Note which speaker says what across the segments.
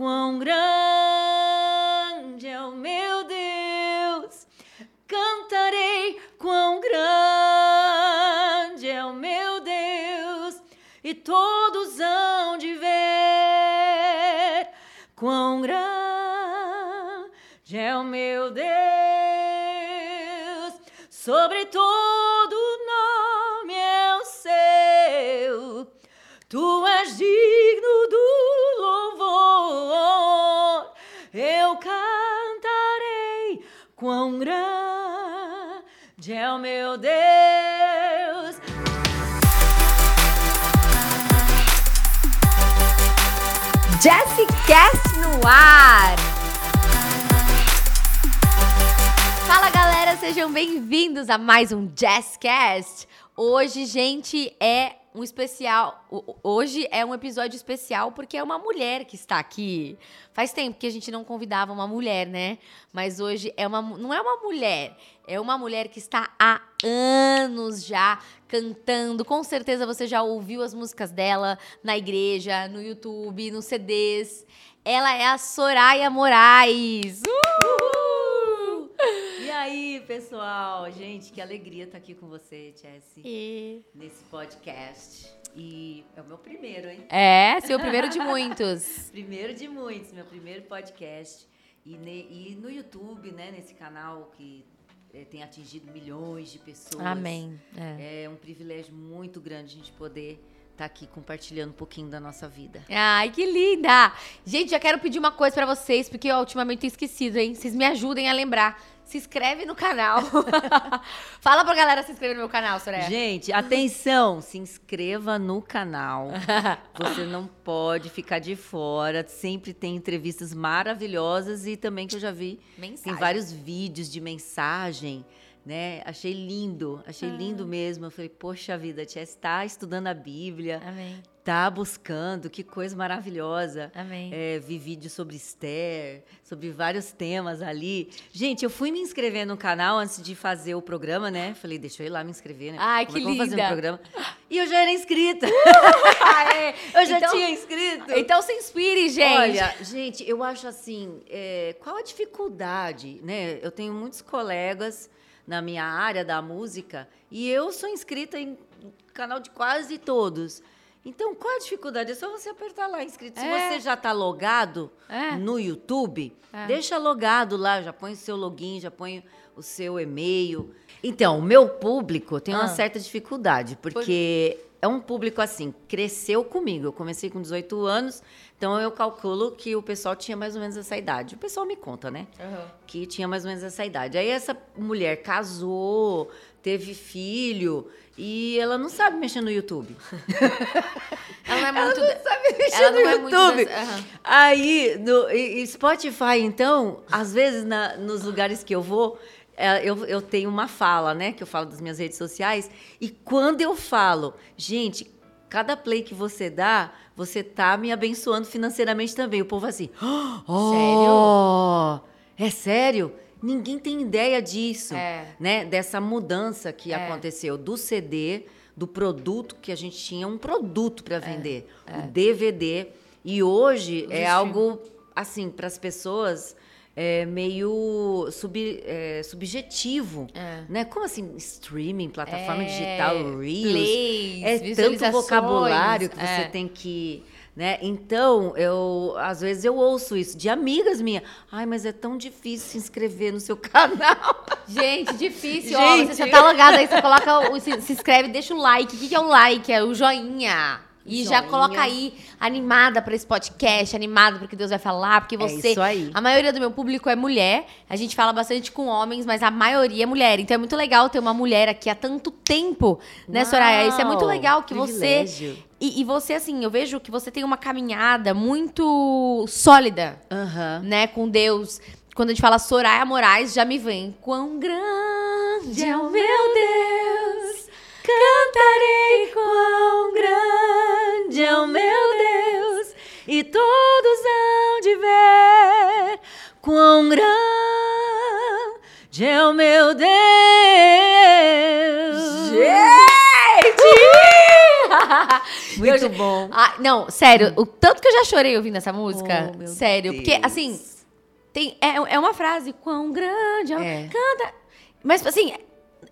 Speaker 1: quão grande
Speaker 2: Jessicast no ar! Fala galera, sejam bem-vindos a mais um Jazzcast. Hoje, gente, é um especial. Hoje é um episódio especial porque é uma mulher que está aqui. Faz tempo que a gente não convidava uma mulher, né? Mas hoje é uma, não é uma mulher, é uma mulher que está há anos já cantando. Com certeza você já ouviu as músicas dela na igreja, no YouTube, nos CDs. Ela é a Soraya Moraes. Uhul!
Speaker 1: E aí, pessoal? Gente, que alegria estar aqui com você, Jessie,
Speaker 2: E-
Speaker 1: nesse podcast. E é o meu primeiro, hein?
Speaker 2: É, seu primeiro de muitos.
Speaker 1: Primeiro de muitos, meu primeiro podcast. E, ne- e no YouTube, né, nesse canal que eh, tem atingido milhões de pessoas.
Speaker 2: Amém. É.
Speaker 1: É um privilégio muito grande a gente poder estar aqui compartilhando um pouquinho da nossa vida.
Speaker 2: Ai, que linda! Gente, já quero pedir uma coisa pra vocês, porque eu ultimamente tenho esquecido, hein? Vocês me ajudem a lembrar. Se inscreve no canal. Fala pra galera se inscrever no meu canal, Soraya.
Speaker 1: Gente, atenção! Se inscreva no canal. Você não pode ficar de fora. Sempre tem entrevistas maravilhosas e também que eu já vi
Speaker 2: Mensagem.
Speaker 1: Tem vários vídeos de mensagem, né? Achei lindo, achei
Speaker 2: Ah.
Speaker 1: lindo mesmo. Eu falei, poxa vida, a Tia está estudando a Bíblia,
Speaker 2: Amém.
Speaker 1: tá buscando, que coisa maravilhosa.
Speaker 2: Amém.
Speaker 1: É, vi vídeos sobre Esther, sobre vários temas ali. Gente, eu fui me inscrever no canal antes de fazer o programa, né? Falei, deixa eu ir lá me inscrever, né?
Speaker 2: Ai,
Speaker 1: Como
Speaker 2: que
Speaker 1: é vou fazer um programa? E eu já era inscrita.
Speaker 2: Aê!
Speaker 1: Eu já
Speaker 2: Então-
Speaker 1: tinha inscrito.
Speaker 2: Então se inspire, gente.
Speaker 1: Olha, gente, eu acho assim, é, qual a dificuldade, né? Eu tenho muitos colegas na minha área da música e eu sou inscrita em canal de quase todos. Então, qual a dificuldade? É só você apertar lá, inscrito. Se
Speaker 2: É.
Speaker 1: você já está logado
Speaker 2: É.
Speaker 1: no YouTube,
Speaker 2: É.
Speaker 1: deixa logado lá, já põe o seu login, já põe o seu e-mail. Então, o meu público tem uma
Speaker 2: Ah.
Speaker 1: certa dificuldade, porque é um público assim, cresceu comigo. Eu comecei com 18 anos, então eu calculo que o pessoal tinha mais ou menos essa idade. O pessoal me conta, né?
Speaker 2: Aham.
Speaker 1: Que tinha mais ou menos essa idade. Aí essa mulher casou, teve filho e ela não sabe mexer no YouTube.
Speaker 2: Ela não é muito.
Speaker 1: Ela não sabe mexer
Speaker 2: Ela
Speaker 1: no
Speaker 2: não é muito
Speaker 1: YouTube.
Speaker 2: aham.
Speaker 1: Aí, no e- Spotify, então, às vezes na- nos lugares que eu vou, eu, eu tenho uma fala, né? Que eu falo das minhas redes sociais. E quando eu falo, gente, cada play que você dá, você tá me abençoando financeiramente também. O povo assim, oh, é sério? Ninguém tem ideia disso,
Speaker 2: É.
Speaker 1: né? Dessa mudança que
Speaker 2: É.
Speaker 1: aconteceu do CD, do produto que a gente tinha um produto
Speaker 2: É.
Speaker 1: para vender, o DVD. E hoje
Speaker 2: O
Speaker 1: é algo assim para as pessoas é meio sub- é, subjetivo,
Speaker 2: É.
Speaker 1: né? Como assim streaming, plataforma
Speaker 2: É,
Speaker 1: digital, reels,
Speaker 2: plays,
Speaker 1: é tanto vocabulário que você
Speaker 2: é.
Speaker 1: tem que né? Então, eu às vezes eu ouço isso de amigas minhas. Ai, mas é tão difícil se inscrever no seu canal.
Speaker 2: Gente, difícil. Ó,
Speaker 1: Gente.
Speaker 2: você já tá logado aí, você coloca, o, se, se inscreve, deixa o like. O que, que é o like? É o joinha. E já
Speaker 1: Joinha.
Speaker 2: coloca aí, animada pra esse podcast, animada porque Deus vai falar, porque
Speaker 1: É
Speaker 2: você.
Speaker 1: isso aí.
Speaker 2: A maioria do meu público é mulher. A gente fala bastante com homens, mas a maioria é mulher. Então é muito legal ter uma mulher aqui há tanto tempo, né, Soraya? Isso é muito
Speaker 1: Uau,
Speaker 2: legal que você.
Speaker 1: privilégio.
Speaker 2: E, e você, assim, eu vejo que você tem uma caminhada muito sólida
Speaker 1: Aham.
Speaker 2: né, com Deus. Quando a gente fala Soraya Moraes, já me vem. Quão grande é o meu Deus, cantarei quão grande
Speaker 1: é o meu Deus, e todos hão de ver quão grande é o meu Deus. Muito bom.
Speaker 2: Ah, não, sério, o tanto que eu já chorei ouvindo essa música.
Speaker 1: Oh,
Speaker 2: sério, porque
Speaker 1: Deus.
Speaker 2: assim, tem, é, é uma frase, quão grande,
Speaker 1: É.
Speaker 2: canta. Mas assim,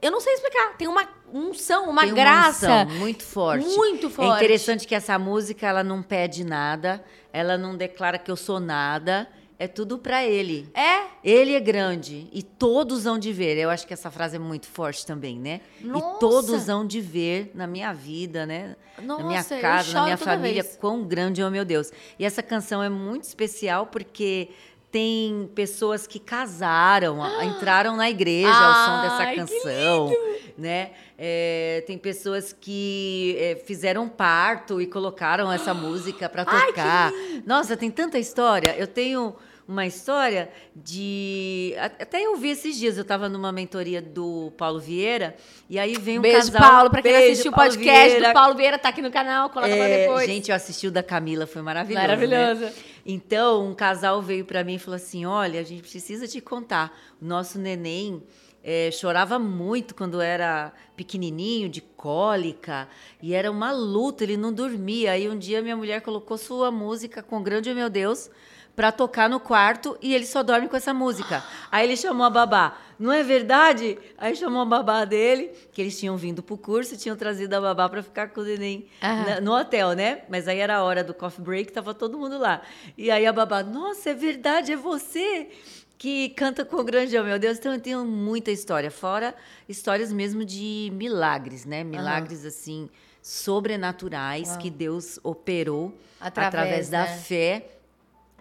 Speaker 2: eu não sei explicar. Tem uma unção, uma
Speaker 1: Tem
Speaker 2: graça.
Speaker 1: unção muito forte.
Speaker 2: Muito forte.
Speaker 1: É interessante que essa música ela não pede nada, ela não declara que eu sou nada, é tudo pra ele.
Speaker 2: É,
Speaker 1: Ele é grande e todos hão de ver. Eu acho que essa frase é muito forte também, né?
Speaker 2: Nossa!
Speaker 1: E todos hão de ver na minha vida, né? na minha
Speaker 2: Nossa,
Speaker 1: casa, na minha família,
Speaker 2: vez.
Speaker 1: quão grande é o meu Deus. E essa canção é muito especial porque tem pessoas que casaram, a- entraram na igreja ao som dessa canção, né? É, tem pessoas que é, fizeram parto e colocaram essa música para
Speaker 2: Ai,
Speaker 1: tocar. Nossa, tem tanta história. Eu tenho uma história de. Até eu vi esses dias, eu estava numa mentoria do Paulo Vieira, e aí vem um
Speaker 2: beijo,
Speaker 1: casal.
Speaker 2: Paulo. Pra quem
Speaker 1: Beijo,
Speaker 2: assistiu o podcast
Speaker 1: Vieira.
Speaker 2: do Paulo Vieira, tá aqui no canal, coloca pra
Speaker 1: É,
Speaker 2: depois.
Speaker 1: Gente, eu assisti o da Camila, foi maravilhoso. né?
Speaker 2: Maravilhoso.
Speaker 1: Então, um casal veio para mim e falou assim: Olha, a gente precisa te contar. O nosso neném eh, chorava muito quando era pequenininho, de cólica, e era uma luta, ele não dormia. Aí um dia minha mulher colocou sua música com Grande é Meu Deus para tocar no quarto e ele só dorme com essa música. Aí ele chamou a babá. Não é verdade? Aí chamou a babá dele, que eles tinham vindo pro curso e tinham trazido a babá para ficar com o neném na- no hotel, né? Mas aí era a hora do coffee break, tava todo mundo lá. E aí a babá, nossa, é verdade, é você que canta com o grande oh, meu Deus. Então eu tenho muita história, fora histórias mesmo de milagres, né? Milagres assim sobrenaturais que Deus operou
Speaker 2: Através,
Speaker 1: através, da
Speaker 2: né?
Speaker 1: fé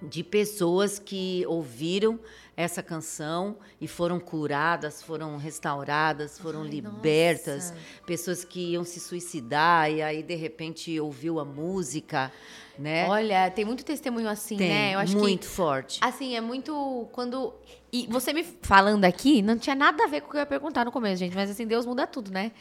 Speaker 1: de pessoas que ouviram essa canção e foram curadas, foram restauradas, foram
Speaker 2: Ai,
Speaker 1: libertas.
Speaker 2: nossa.
Speaker 1: Pessoas que iam se suicidar e aí de repente ouviu a música, né?
Speaker 2: Olha, tem muito testemunho assim,
Speaker 1: Tem,
Speaker 2: né? Eu acho
Speaker 1: muito
Speaker 2: que
Speaker 1: forte.
Speaker 2: Assim, é muito quando. E você me falando aqui, não tinha nada a ver com o que eu ia perguntar no começo, gente. Mas assim, Deus muda tudo, né?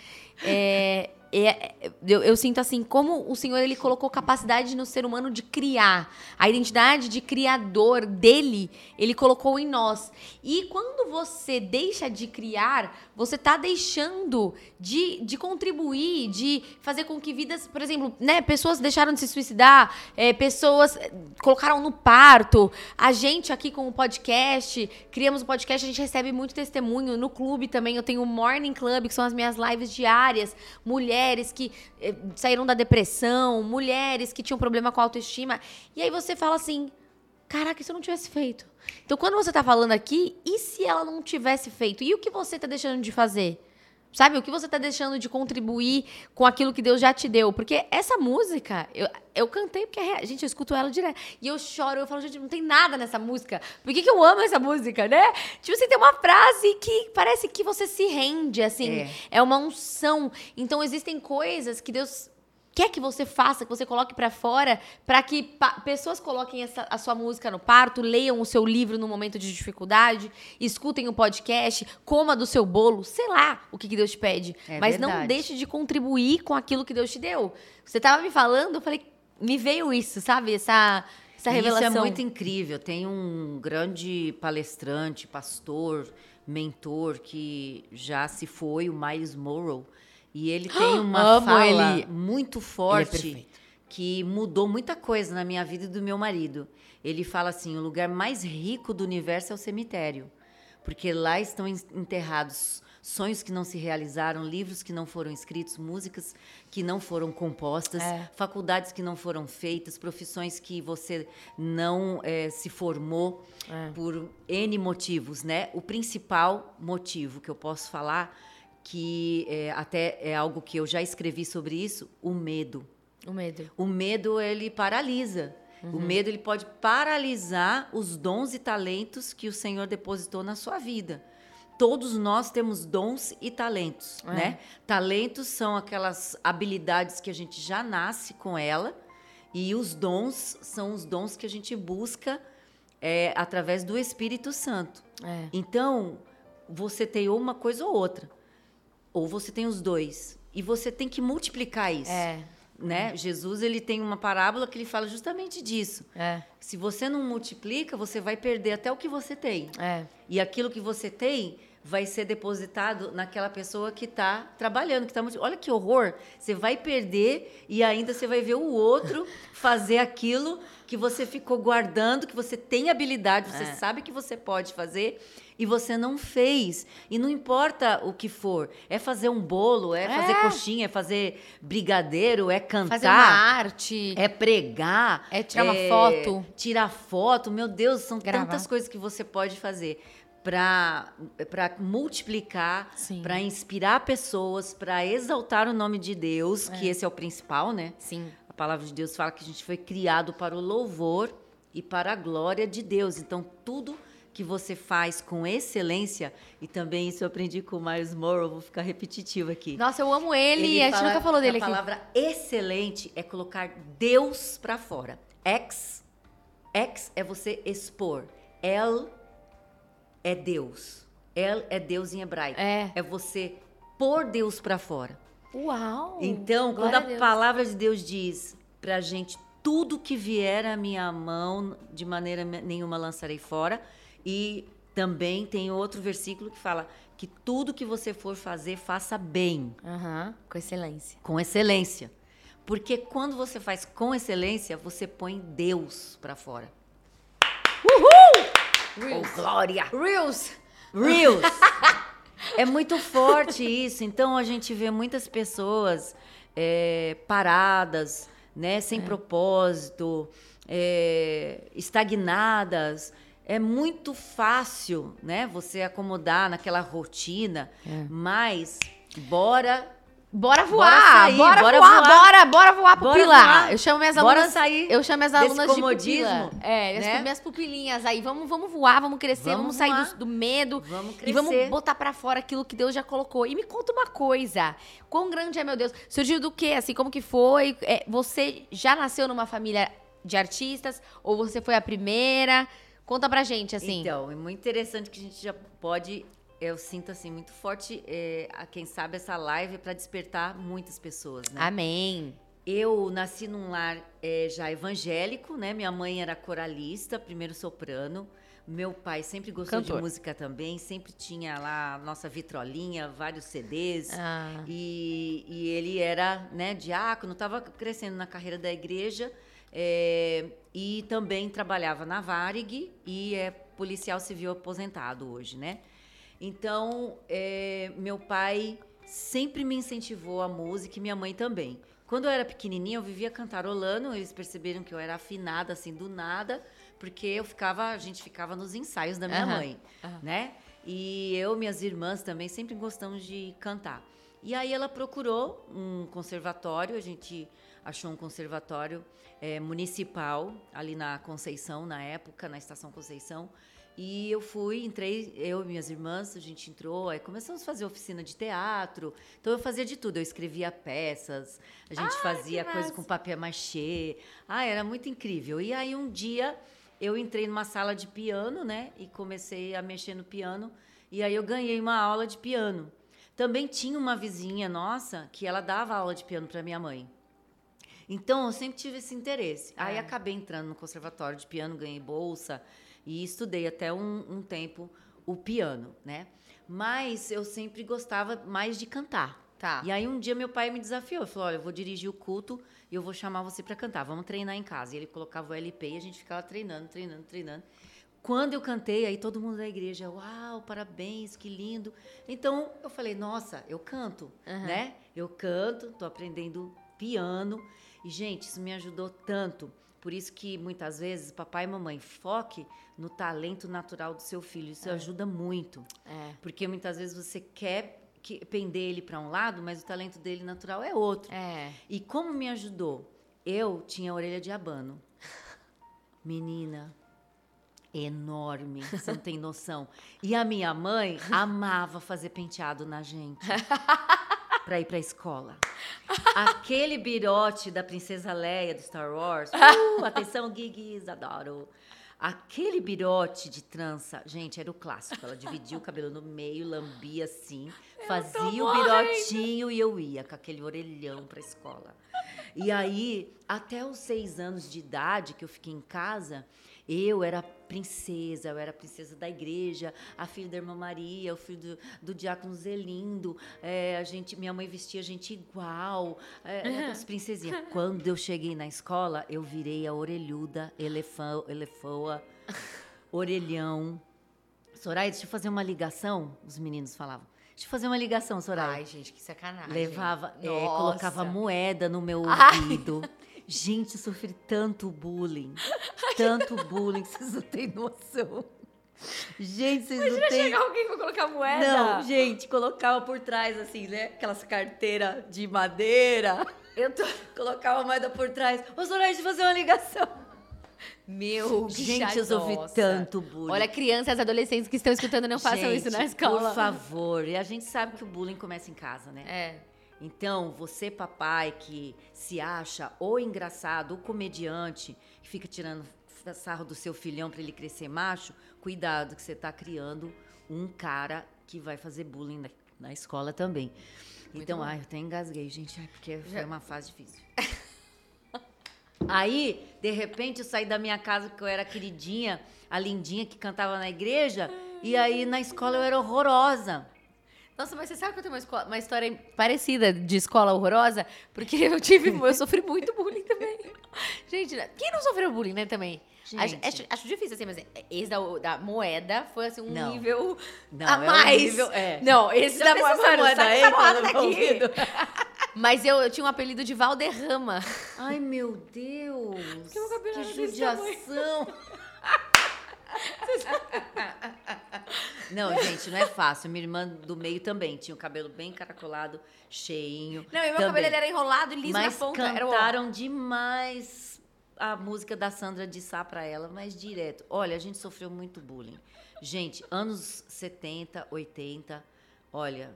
Speaker 2: É, é- eu, eu sinto assim, como o Senhor ele colocou capacidade no ser humano de criar. A identidade de criador dele, ele colocou em nós. E quando você deixa de criar, você tá deixando de, de contribuir, de fazer com que vidas, por exemplo, né, pessoas deixaram de se suicidar, é, pessoas eh, colocaram no parto. A gente aqui com o podcast, criamos o podcast, a gente recebe muito testemunho. No clube também, eu tenho o Morning Club, que são as minhas lives diárias. Mulheres que eh, saíram da depressão, mulheres que tinham problema com a autoestima. E aí você fala assim: caraca, se eu não tivesse feito? Então, quando você tá falando aqui, e se ela não tivesse feito? E o que você tá deixando de fazer? Sabe, o que você tá deixando de contribuir com aquilo que Deus já te deu? Porque essa música, eu, eu cantei porque, é gente, eu escuto ela direto. E eu choro, eu falo, gente, não tem nada nessa música. Por que, que eu amo essa música, né? Tipo assim, tem uma frase que parece que você se rende, assim.
Speaker 1: É.
Speaker 2: É uma unção. Então, existem coisas que Deus quer que você faça, que você coloque pra fora, pra que pessoas coloquem essa- a sua música no parto, leiam o seu livro no momento de dificuldade, escutem o podcast, coma do seu bolo, sei lá o que, que Deus te pede.
Speaker 1: É
Speaker 2: Mas não
Speaker 1: verdade.
Speaker 2: deixe de contribuir com aquilo que Deus te deu. Você tava me falando, eu falei, me veio isso, sabe? Essa, essa revelação.
Speaker 1: Isso é muito incrível. Tem um grande palestrante, pastor, mentor que já se foi, o Miles Morrow, e ele tem uma
Speaker 2: Amo
Speaker 1: fala
Speaker 2: ele.
Speaker 1: muito
Speaker 2: é
Speaker 1: forte
Speaker 2: perfeito.
Speaker 1: que mudou muita coisa na minha vida e do meu marido. Ele fala assim: o lugar mais rico do universo é o cemitério, porque lá estão en- enterrados sonhos que não se realizaram, livros que não foram escritos, músicas que não foram compostas,
Speaker 2: É.
Speaker 1: faculdades que não foram feitas, profissões que você não eh, se formou
Speaker 2: É.
Speaker 1: por N motivos, né? O principal motivo que eu posso falar, que eh, até é algo que eu já escrevi sobre isso, o medo.
Speaker 2: O medo.
Speaker 1: O medo ele paralisa. O medo ele pode paralisar os dons e talentos que o Senhor depositou na sua vida. Todos nós temos dons e talentos,
Speaker 2: É.
Speaker 1: né? Talentos são aquelas habilidades que a gente já nasce com ela e os dons são os dons que a gente busca é, através do Espírito Santo.
Speaker 2: É.
Speaker 1: Então, você tem uma coisa ou outra. Ou você tem os dois. E você tem que multiplicar isso
Speaker 2: É.
Speaker 1: né? Jesus ele tem uma parábola que ele fala justamente disso.
Speaker 2: É.
Speaker 1: Se você não multiplica, você vai perder até o que você tem.
Speaker 2: É.
Speaker 1: E aquilo que você tem vai ser depositado naquela pessoa que está trabalhando, que tá. Olha que horror! Você vai perder e ainda você vai ver o outro fazer aquilo que você ficou guardando, que você tem habilidade, você
Speaker 2: É.
Speaker 1: sabe que você pode fazer e você não fez. E não importa o que for, é fazer um bolo, é, fazer
Speaker 2: É.
Speaker 1: coxinha, é fazer brigadeiro, é cantar.
Speaker 2: Fazer uma arte.
Speaker 1: É pregar.
Speaker 2: É tirar uma foto.
Speaker 1: Tirar foto. Meu Deus, são
Speaker 2: Gravar.
Speaker 1: tantas coisas que você pode fazer para multiplicar, para inspirar pessoas, para exaltar o nome de Deus, que esse é o principal, né?
Speaker 2: Sim.
Speaker 1: A palavra de Deus fala que a gente foi criado para o louvor e para a glória de Deus. Então, tudo que você faz com excelência, e também isso eu aprendi com o Miles Morrow, vou ficar repetitivo aqui.
Speaker 2: Nossa, eu amo ele, a gente
Speaker 1: fala
Speaker 2: nunca falou dele
Speaker 1: a
Speaker 2: aqui.
Speaker 1: palavra excelente é colocar Deus para fora. Ex, ex é você expor. El é Deus. El é Deus em hebraico.
Speaker 2: É.
Speaker 1: É você pôr Deus para fora.
Speaker 2: Uau!
Speaker 1: Então, quando a,
Speaker 2: Deus.
Speaker 1: palavra de Deus diz pra gente tudo que vier à minha mão, de maneira nenhuma lançarei fora, e também tem outro versículo que fala que tudo que você for fazer, faça bem
Speaker 2: Aham, com excelência.
Speaker 1: com excelência. Porque quando você faz com excelência, você põe Deus pra fora. Uhul! Oh, glória!
Speaker 2: Reels!
Speaker 1: Reels! é muito forte isso. Então a gente vê muitas pessoas é, paradas, né, sem propósito, é, estagnadas. É muito fácil, né, você acomodar naquela rotina, mas bora
Speaker 2: Bora
Speaker 1: Bora
Speaker 2: voar!
Speaker 1: sair,
Speaker 2: bora,
Speaker 1: bora
Speaker 2: voar,
Speaker 1: voar.
Speaker 2: bora, bora voar,
Speaker 1: Bora
Speaker 2: pupilar.
Speaker 1: voar.
Speaker 2: Eu chamo minhas
Speaker 1: Bora
Speaker 2: alunas.
Speaker 1: sair
Speaker 2: eu chamo minhas alunas de pupila. É,
Speaker 1: né?
Speaker 2: as minhas pupilinhas aí. Vamos, vamos voar, vamos crescer, vamos,
Speaker 1: Vamos
Speaker 2: sair do, do medo.
Speaker 1: Vamos
Speaker 2: E vamos
Speaker 1: crescer.
Speaker 2: botar pra fora aquilo que Deus já colocou. E me conta uma coisa. Quão grande é, meu Deus? Surgiu do quê? Assim, como que foi? É, você já nasceu numa família de artistas? Ou você foi a primeira? Conta pra gente, assim.
Speaker 1: Então, é muito interessante que a gente já pode. Eu sinto assim muito forte, é, a quem sabe essa live para despertar muitas pessoas, né?
Speaker 2: Amém.
Speaker 1: Eu nasci num lar é, já evangélico, né? Minha mãe era coralista, primeiro soprano. Meu pai sempre gostou
Speaker 2: Cantor.
Speaker 1: de música também, sempre tinha lá a nossa vitrolinha, vários CDs.
Speaker 2: Ah.
Speaker 1: E, e ele era né, diácono, estava crescendo na carreira da igreja é, e também trabalhava na Varig e é policial civil aposentado hoje, né? Então, é, meu pai sempre me incentivou a música e minha mãe também. Quando eu era pequenininha, eu vivia cantarolando, eles perceberam que eu era afinada assim do nada, porque eu ficava, a gente ficava nos ensaios da minha
Speaker 2: Aham,
Speaker 1: mãe, né? E eu, minhas irmãs também sempre gostamos de cantar. E aí ela procurou um conservatório, a gente achou um conservatório eh, municipal ali na Conceição, na época, na Estação Conceição. E eu fui, entrei, eu e minhas irmãs, a gente entrou, aí começamos a fazer oficina de teatro. Então eu fazia de tudo, eu escrevia peças, a gente fazia
Speaker 2: que
Speaker 1: coisa com papel machê. Ah, era muito incrível. E aí um dia eu entrei numa sala de piano, né? E comecei a mexer no piano. E aí eu ganhei uma aula de piano. Também tinha uma vizinha nossa que ela dava aula de piano para minha mãe. Então eu sempre tive esse interesse. Aí
Speaker 2: É.
Speaker 1: acabei entrando no conservatório de piano, ganhei bolsa e estudei até um, um tempo o piano, né? Mas eu sempre gostava mais de cantar.
Speaker 2: Tá.
Speaker 1: E aí um dia meu pai me desafiou, ele falou: "Olha, eu vou dirigir o culto e eu vou chamar você para cantar. Vamos treinar em casa". E ele colocava o LP e a gente ficava treinando, treinando, treinando. Quando eu cantei, aí todo mundo da igreja, uau, parabéns, que lindo. Então eu falei, nossa, eu canto, né? Eu canto, tô aprendendo piano. E, gente, isso me ajudou tanto. Por isso que muitas vezes, papai e mamãe, foque no talento natural do seu filho. Isso ajuda muito.
Speaker 2: É.
Speaker 1: Porque muitas vezes você quer que, pender ele para um lado, mas o talento dele natural é outro.
Speaker 2: É.
Speaker 1: E como me ajudou? Eu tinha a orelha de abano. Menina, enorme, você não tem noção. E a minha mãe amava fazer penteado na gente. Pra ir pra escola. Aquele birote da Princesa Leia do Star Wars. Uh, atenção, Guiguis, adoro. Aquele birote de trança, gente, era o clássico. Ela dividia o cabelo no meio, lambia assim, fazia o birotinho e eu ia com aquele orelhão pra escola. E aí, até os seis anos de idade que eu fiquei em casa, Eu era princesa, eu era princesa da igreja, a filha da irmã Maria, o filho do, do diácono Zelindo, é, a gente, minha mãe vestia a gente igual, é, as princesinhas. Quando eu cheguei na escola, eu virei a orelhuda, elefão, elefoa, orelhão. Soraya, deixa eu fazer uma ligação, os meninos falavam. Deixa eu fazer uma ligação, Soraya.
Speaker 2: Ai, gente, que sacanagem.
Speaker 1: Levava, é, colocava moeda no meu
Speaker 2: Ai.
Speaker 1: Gente, eu sofri tanto bullying. Tanto bullying, que vocês não têm noção. Gente, vocês não
Speaker 2: Imagina
Speaker 1: têm.
Speaker 2: chegar alguém pra colocar moeda.
Speaker 1: Não, gente, colocava por trás, assim, né? Aquelas carteiras de madeira.
Speaker 2: Eu tô...
Speaker 1: Colocava a moeda por trás. Ô, Soraya, eu fazer uma ligação.
Speaker 2: Meu,
Speaker 1: Gente, eu sofri tanto bullying.
Speaker 2: Olha, crianças, adolescentes que estão escutando, não façam
Speaker 1: Gente,
Speaker 2: isso na escola.
Speaker 1: Por favor. E a gente sabe que o bullying começa em casa, né?
Speaker 2: É.
Speaker 1: Então, você, papai, que se acha ou engraçado ou comediante, que fica tirando sarro do seu filhão para ele crescer macho, cuidado que você está criando um cara que vai fazer bullying na, na escola também. então,
Speaker 2: bom.
Speaker 1: ai, eu até engasguei, gente, ai, porque foi
Speaker 2: Já-
Speaker 1: uma fase difícil. Aí, de repente, eu saí da minha casa porque eu era queridinha, a lindinha que cantava na igreja, e aí na escola eu era horrorosa.
Speaker 2: Nossa, mas você sabe que eu tenho uma, escola- uma história parecida de escola horrorosa? Porque eu tive, eu sofri muito bullying também. Gente, quem não sofreu bullying, né, também? Acho, acho- acho difícil, assim, mas esse da, da moeda foi, assim, um
Speaker 1: Não.
Speaker 2: nível
Speaker 1: Não,
Speaker 2: a
Speaker 1: é um
Speaker 2: mais.
Speaker 1: nível- é.
Speaker 2: Não, esse
Speaker 1: Já
Speaker 2: da moeda, mano,
Speaker 1: moeda aí,
Speaker 2: essa moeda daqui. Mas eu, eu tinha um apelido de Valderrama.
Speaker 1: Ai, meu Deus!
Speaker 2: Porque meu cabelo
Speaker 1: que
Speaker 2: tamanho.
Speaker 1: judiação! Não, gente, não é fácil. Minha irmã do meio também tinha o cabelo bem caracolado, cheinho.
Speaker 2: Não, e meu
Speaker 1: também.
Speaker 2: cabelo era enrolado e liso
Speaker 1: Mas
Speaker 2: na ponta.
Speaker 1: Cantaram demais a música da Sandra de Sá pra ela, mas direto. Olha, a gente sofreu muito bullying. Gente, anos 70, 80, olha,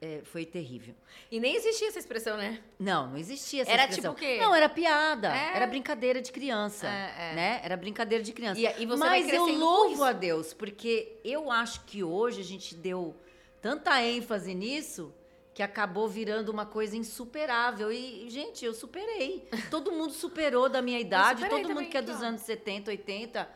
Speaker 1: é, foi terrível.
Speaker 2: E nem existia essa expressão, né?
Speaker 1: Não, não existia essa
Speaker 2: Era
Speaker 1: expressão.
Speaker 2: tipo o quê?
Speaker 1: Não, era piada.
Speaker 2: É.
Speaker 1: Era brincadeira de criança.
Speaker 2: É, é.
Speaker 1: Né? Era brincadeira de criança.
Speaker 2: E- e
Speaker 1: Mas eu louvo a Deus, porque eu acho que hoje a gente deu tanta ênfase nisso que acabou virando uma coisa insuperável. E, gente, eu superei. Todo mundo superou da minha idade, todo mundo
Speaker 2: também,
Speaker 1: que é dos anos 70, 80,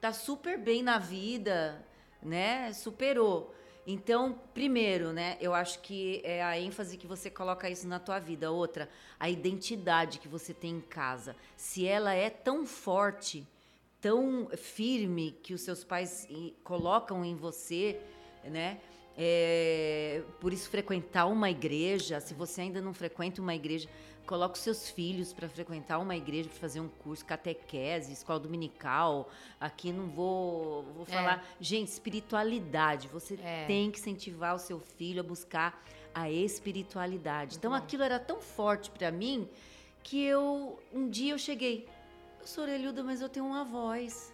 Speaker 1: tá super bem na vida, né? Superou. Então, primeiro, né, eu acho que é a ênfase que você coloca isso na tua vida. Outra, a identidade que você tem em casa. Se ela é tão forte, tão firme que os seus pais colocam em você, né? É, por isso frequentar uma igreja, se você ainda não frequenta uma igreja, coloca os seus filhos para frequentar uma igreja, para fazer um curso, catequese, escola dominical. Aqui não vou, vou
Speaker 2: É.
Speaker 1: falar. Gente, espiritualidade. Você
Speaker 2: É.
Speaker 1: tem que incentivar o seu filho a buscar a espiritualidade. Então
Speaker 2: bom.
Speaker 1: aquilo era tão forte para mim que eu um dia eu cheguei. Eu sou orelhuda, mas eu tenho uma voz.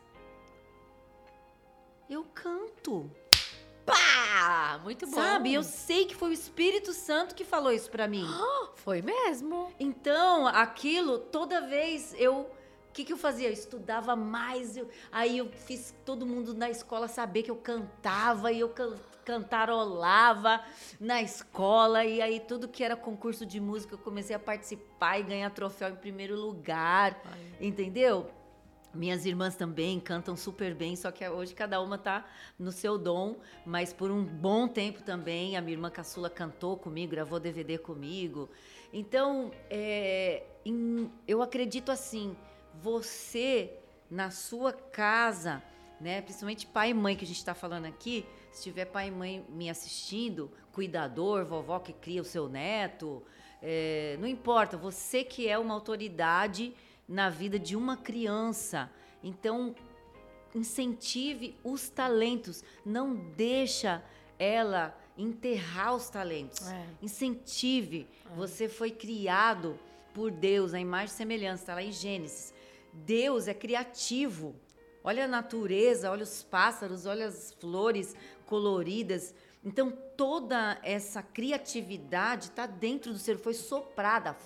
Speaker 1: Eu canto.
Speaker 2: Pá! Muito bom.
Speaker 1: Sabe? Eu sei que foi o Espírito Santo que falou isso pra mim.
Speaker 2: Foi mesmo.
Speaker 1: Então, aquilo, toda vez eu. O que, que eu fazia? Eu estudava mais. eu- aí eu fiz todo mundo na escola saber que eu cantava e eu can- cantarolava na escola. E aí, tudo que era concurso de música, eu comecei a participar e ganhar troféu em primeiro lugar. Entendeu? Minhas irmãs também cantam super bem, só que hoje cada uma tá no seu dom, mas por um bom tempo também a minha irmã caçula cantou comigo, gravou DVD comigo. Então, é, em- eu acredito assim, você na sua casa, né, principalmente pai e mãe que a gente está falando aqui, se tiver pai e mãe me assistindo, cuidador, vovó que cria o seu neto, é, não importa, você que é uma autoridade na vida de uma criança. Então, incentive os talentos, não deixa ela enterrar os talentos.
Speaker 2: É.
Speaker 1: Incentive. Você foi criado por Deus, a imagem e semelhança, está lá em Gênesis. Deus é criativo. Olha a natureza, olha os pássaros, olha as flores coloridas. Então, toda essa criatividade está dentro do ser, foi soprada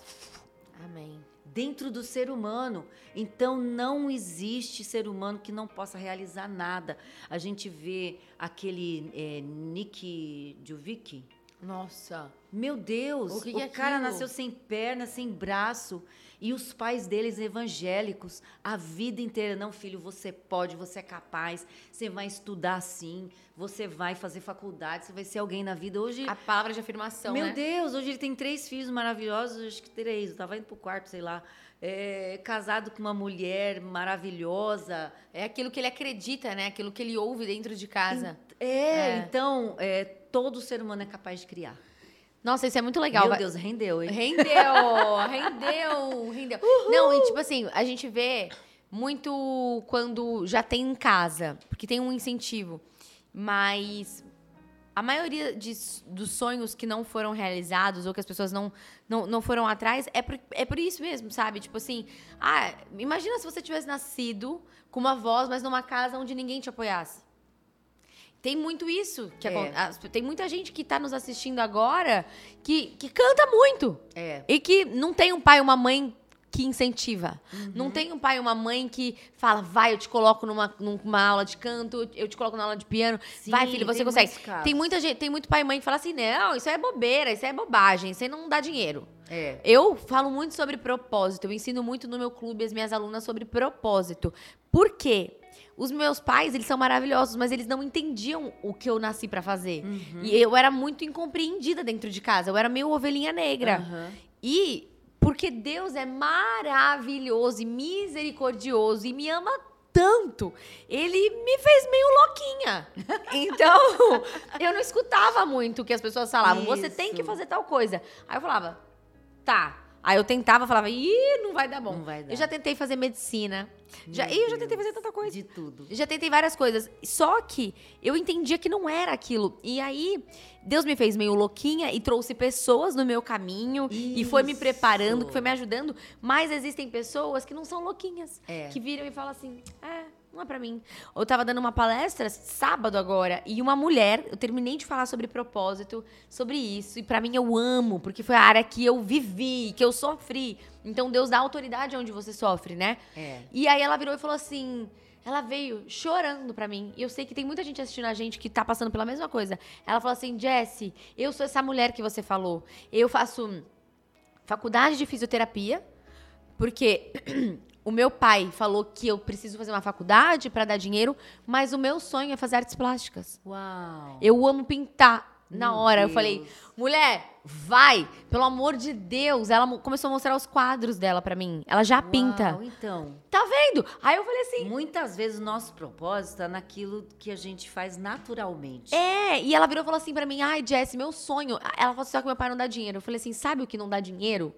Speaker 2: Amém.
Speaker 1: Dentro do ser humano. Então não existe ser humano que não possa realizar nada. A gente vê aquele é, Nick Jovic,
Speaker 2: Nossa.
Speaker 1: Meu Deus,
Speaker 2: O
Speaker 1: o,
Speaker 2: que que é
Speaker 1: cara
Speaker 2: aquilo?
Speaker 1: nasceu sem perna, sem braço. E os pais deles evangélicos, a vida inteira. Não, filho, você pode, você é capaz, você vai estudar sim, você vai fazer faculdade, você vai ser alguém na vida. Hoje,
Speaker 2: A palavra de afirmação,
Speaker 1: meu
Speaker 2: né?
Speaker 1: Deus, hoje ele tem três filhos maravilhosos, acho que três, eu tava indo pro quarto, sei lá. É, casado com uma mulher maravilhosa.
Speaker 2: É aquilo que ele acredita, né? Aquilo que ele ouve dentro de casa.
Speaker 1: É,
Speaker 2: É.
Speaker 1: então, é, todo ser humano é capaz de criar.
Speaker 2: Nossa, isso é muito legal.
Speaker 1: Meu Deus, rendeu, hein?
Speaker 2: Rendeu, rendeu, rendeu. Não, e tipo assim, a gente vê muito quando já tem em casa, porque tem um incentivo. Mas a maioria de- dos sonhos que não foram realizados ou que as pessoas não, não, não foram atrás é por, é por isso mesmo, sabe? Tipo assim, ah, imagina se você tivesse nascido com uma voz, mas numa casa onde ninguém te apoiasse. Tem muito isso. Que
Speaker 1: É.
Speaker 2: as- Tem muita gente que tá nos assistindo agora que, que canta muito.
Speaker 1: É.
Speaker 2: E que não tem um pai e uma mãe que incentiva.
Speaker 1: Uhum.
Speaker 2: Não tem um pai e uma mãe que fala, vai, eu te coloco numa, numa aula de canto, eu te coloco na aula de piano.
Speaker 1: Sim,
Speaker 2: vai, filho, você
Speaker 1: tem
Speaker 2: consegue. Tem muita gente, tem muito pai e mãe que fala assim, não, isso é bobeira, isso é bobagem, isso aí não dá dinheiro.
Speaker 1: É.
Speaker 2: Eu falo muito sobre propósito, eu ensino muito no meu clube as minhas alunas sobre propósito. Por quê? Os meus pais, eles são maravilhosos, mas eles não entendiam o que eu nasci pra fazer.
Speaker 1: Uhum.
Speaker 2: E eu era muito incompreendida dentro de casa, eu era meio ovelhinha negra.
Speaker 1: Aham.
Speaker 2: E porque Deus é maravilhoso e misericordioso e me ama tanto, ele me fez meio louquinha. Então, eu não escutava muito o que as pessoas falavam. Você tem que
Speaker 1: Isso.
Speaker 2: fazer tal coisa. Aí eu falava, tá. Aí eu tentava, falava, ih, não vai dar bom.
Speaker 1: Não vai dar.
Speaker 2: Eu já tentei fazer medicina. Já,
Speaker 1: Meu
Speaker 2: e eu já tentei fazer tanta coisa.
Speaker 1: De tudo.
Speaker 2: Já tentei várias coisas. Só que eu entendia que não era aquilo. E aí, Deus me fez meio louquinha e trouxe pessoas no meu caminho e foi me
Speaker 1: Isso.
Speaker 2: preparando, que foi me ajudando. Mas existem pessoas que não são louquinhas.
Speaker 1: É.
Speaker 2: Que viram e falam assim: é, não é pra mim. Eu tava dando uma palestra sábado agora e uma mulher, eu terminei de falar sobre propósito, sobre isso. E pra mim eu amo, porque foi a área que eu vivi, que eu sofri. Então Deus dá autoridade onde você sofre, né?
Speaker 1: É.
Speaker 2: E aí ela virou e falou assim. Ela veio chorando pra mim. E eu sei que tem muita gente assistindo a gente que tá passando pela mesma coisa. Ela falou assim: Jessie, eu sou essa mulher que você falou. Eu faço faculdade de fisioterapia, porque o meu pai falou que eu preciso fazer uma faculdade pra dar dinheiro, mas o meu sonho é fazer artes plásticas.
Speaker 1: Uau.
Speaker 2: Eu amo pintar. Na
Speaker 1: Meu
Speaker 2: hora, eu
Speaker 1: Deus.
Speaker 2: falei, mulher, vai, pelo amor de Deus. Ela começou a mostrar os quadros dela pra mim. Ela já pinta.
Speaker 1: Uau, Então,
Speaker 2: Tá vendo? Aí eu falei assim.
Speaker 1: muitas vezes o nosso propósito está naquilo que a gente faz naturalmente.
Speaker 2: É, e ela virou e falou assim pra mim: ai, Jess, meu sonho. Ela falou assim: só que meu pai não dá dinheiro. Eu falei assim: sabe o que não dá dinheiro?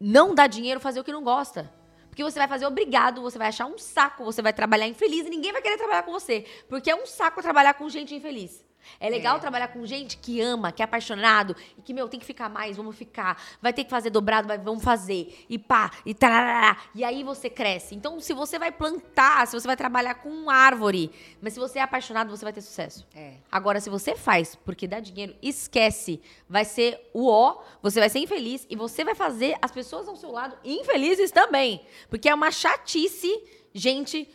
Speaker 2: Não dá dinheiro fazer o que não gosta. Porque você vai fazer obrigado, você vai achar um saco, você vai trabalhar infeliz e ninguém vai querer trabalhar com você. Porque é um saco trabalhar com gente infeliz. É legal
Speaker 1: É.
Speaker 2: trabalhar com gente que ama, que é apaixonado e que, meu, tem que ficar mais, vamos ficar. Vai ter que fazer dobrado, vamos fazer. E pá, e tarará. E aí você cresce. Então, se você vai plantar, se você vai trabalhar com árvore, mas se você é apaixonado, você vai ter sucesso.
Speaker 1: É.
Speaker 2: Agora, se você faz porque dá dinheiro, esquece. Vai ser o ó, você vai ser infeliz e você vai fazer as pessoas ao seu lado infelizes também. Porque é uma chatice, gente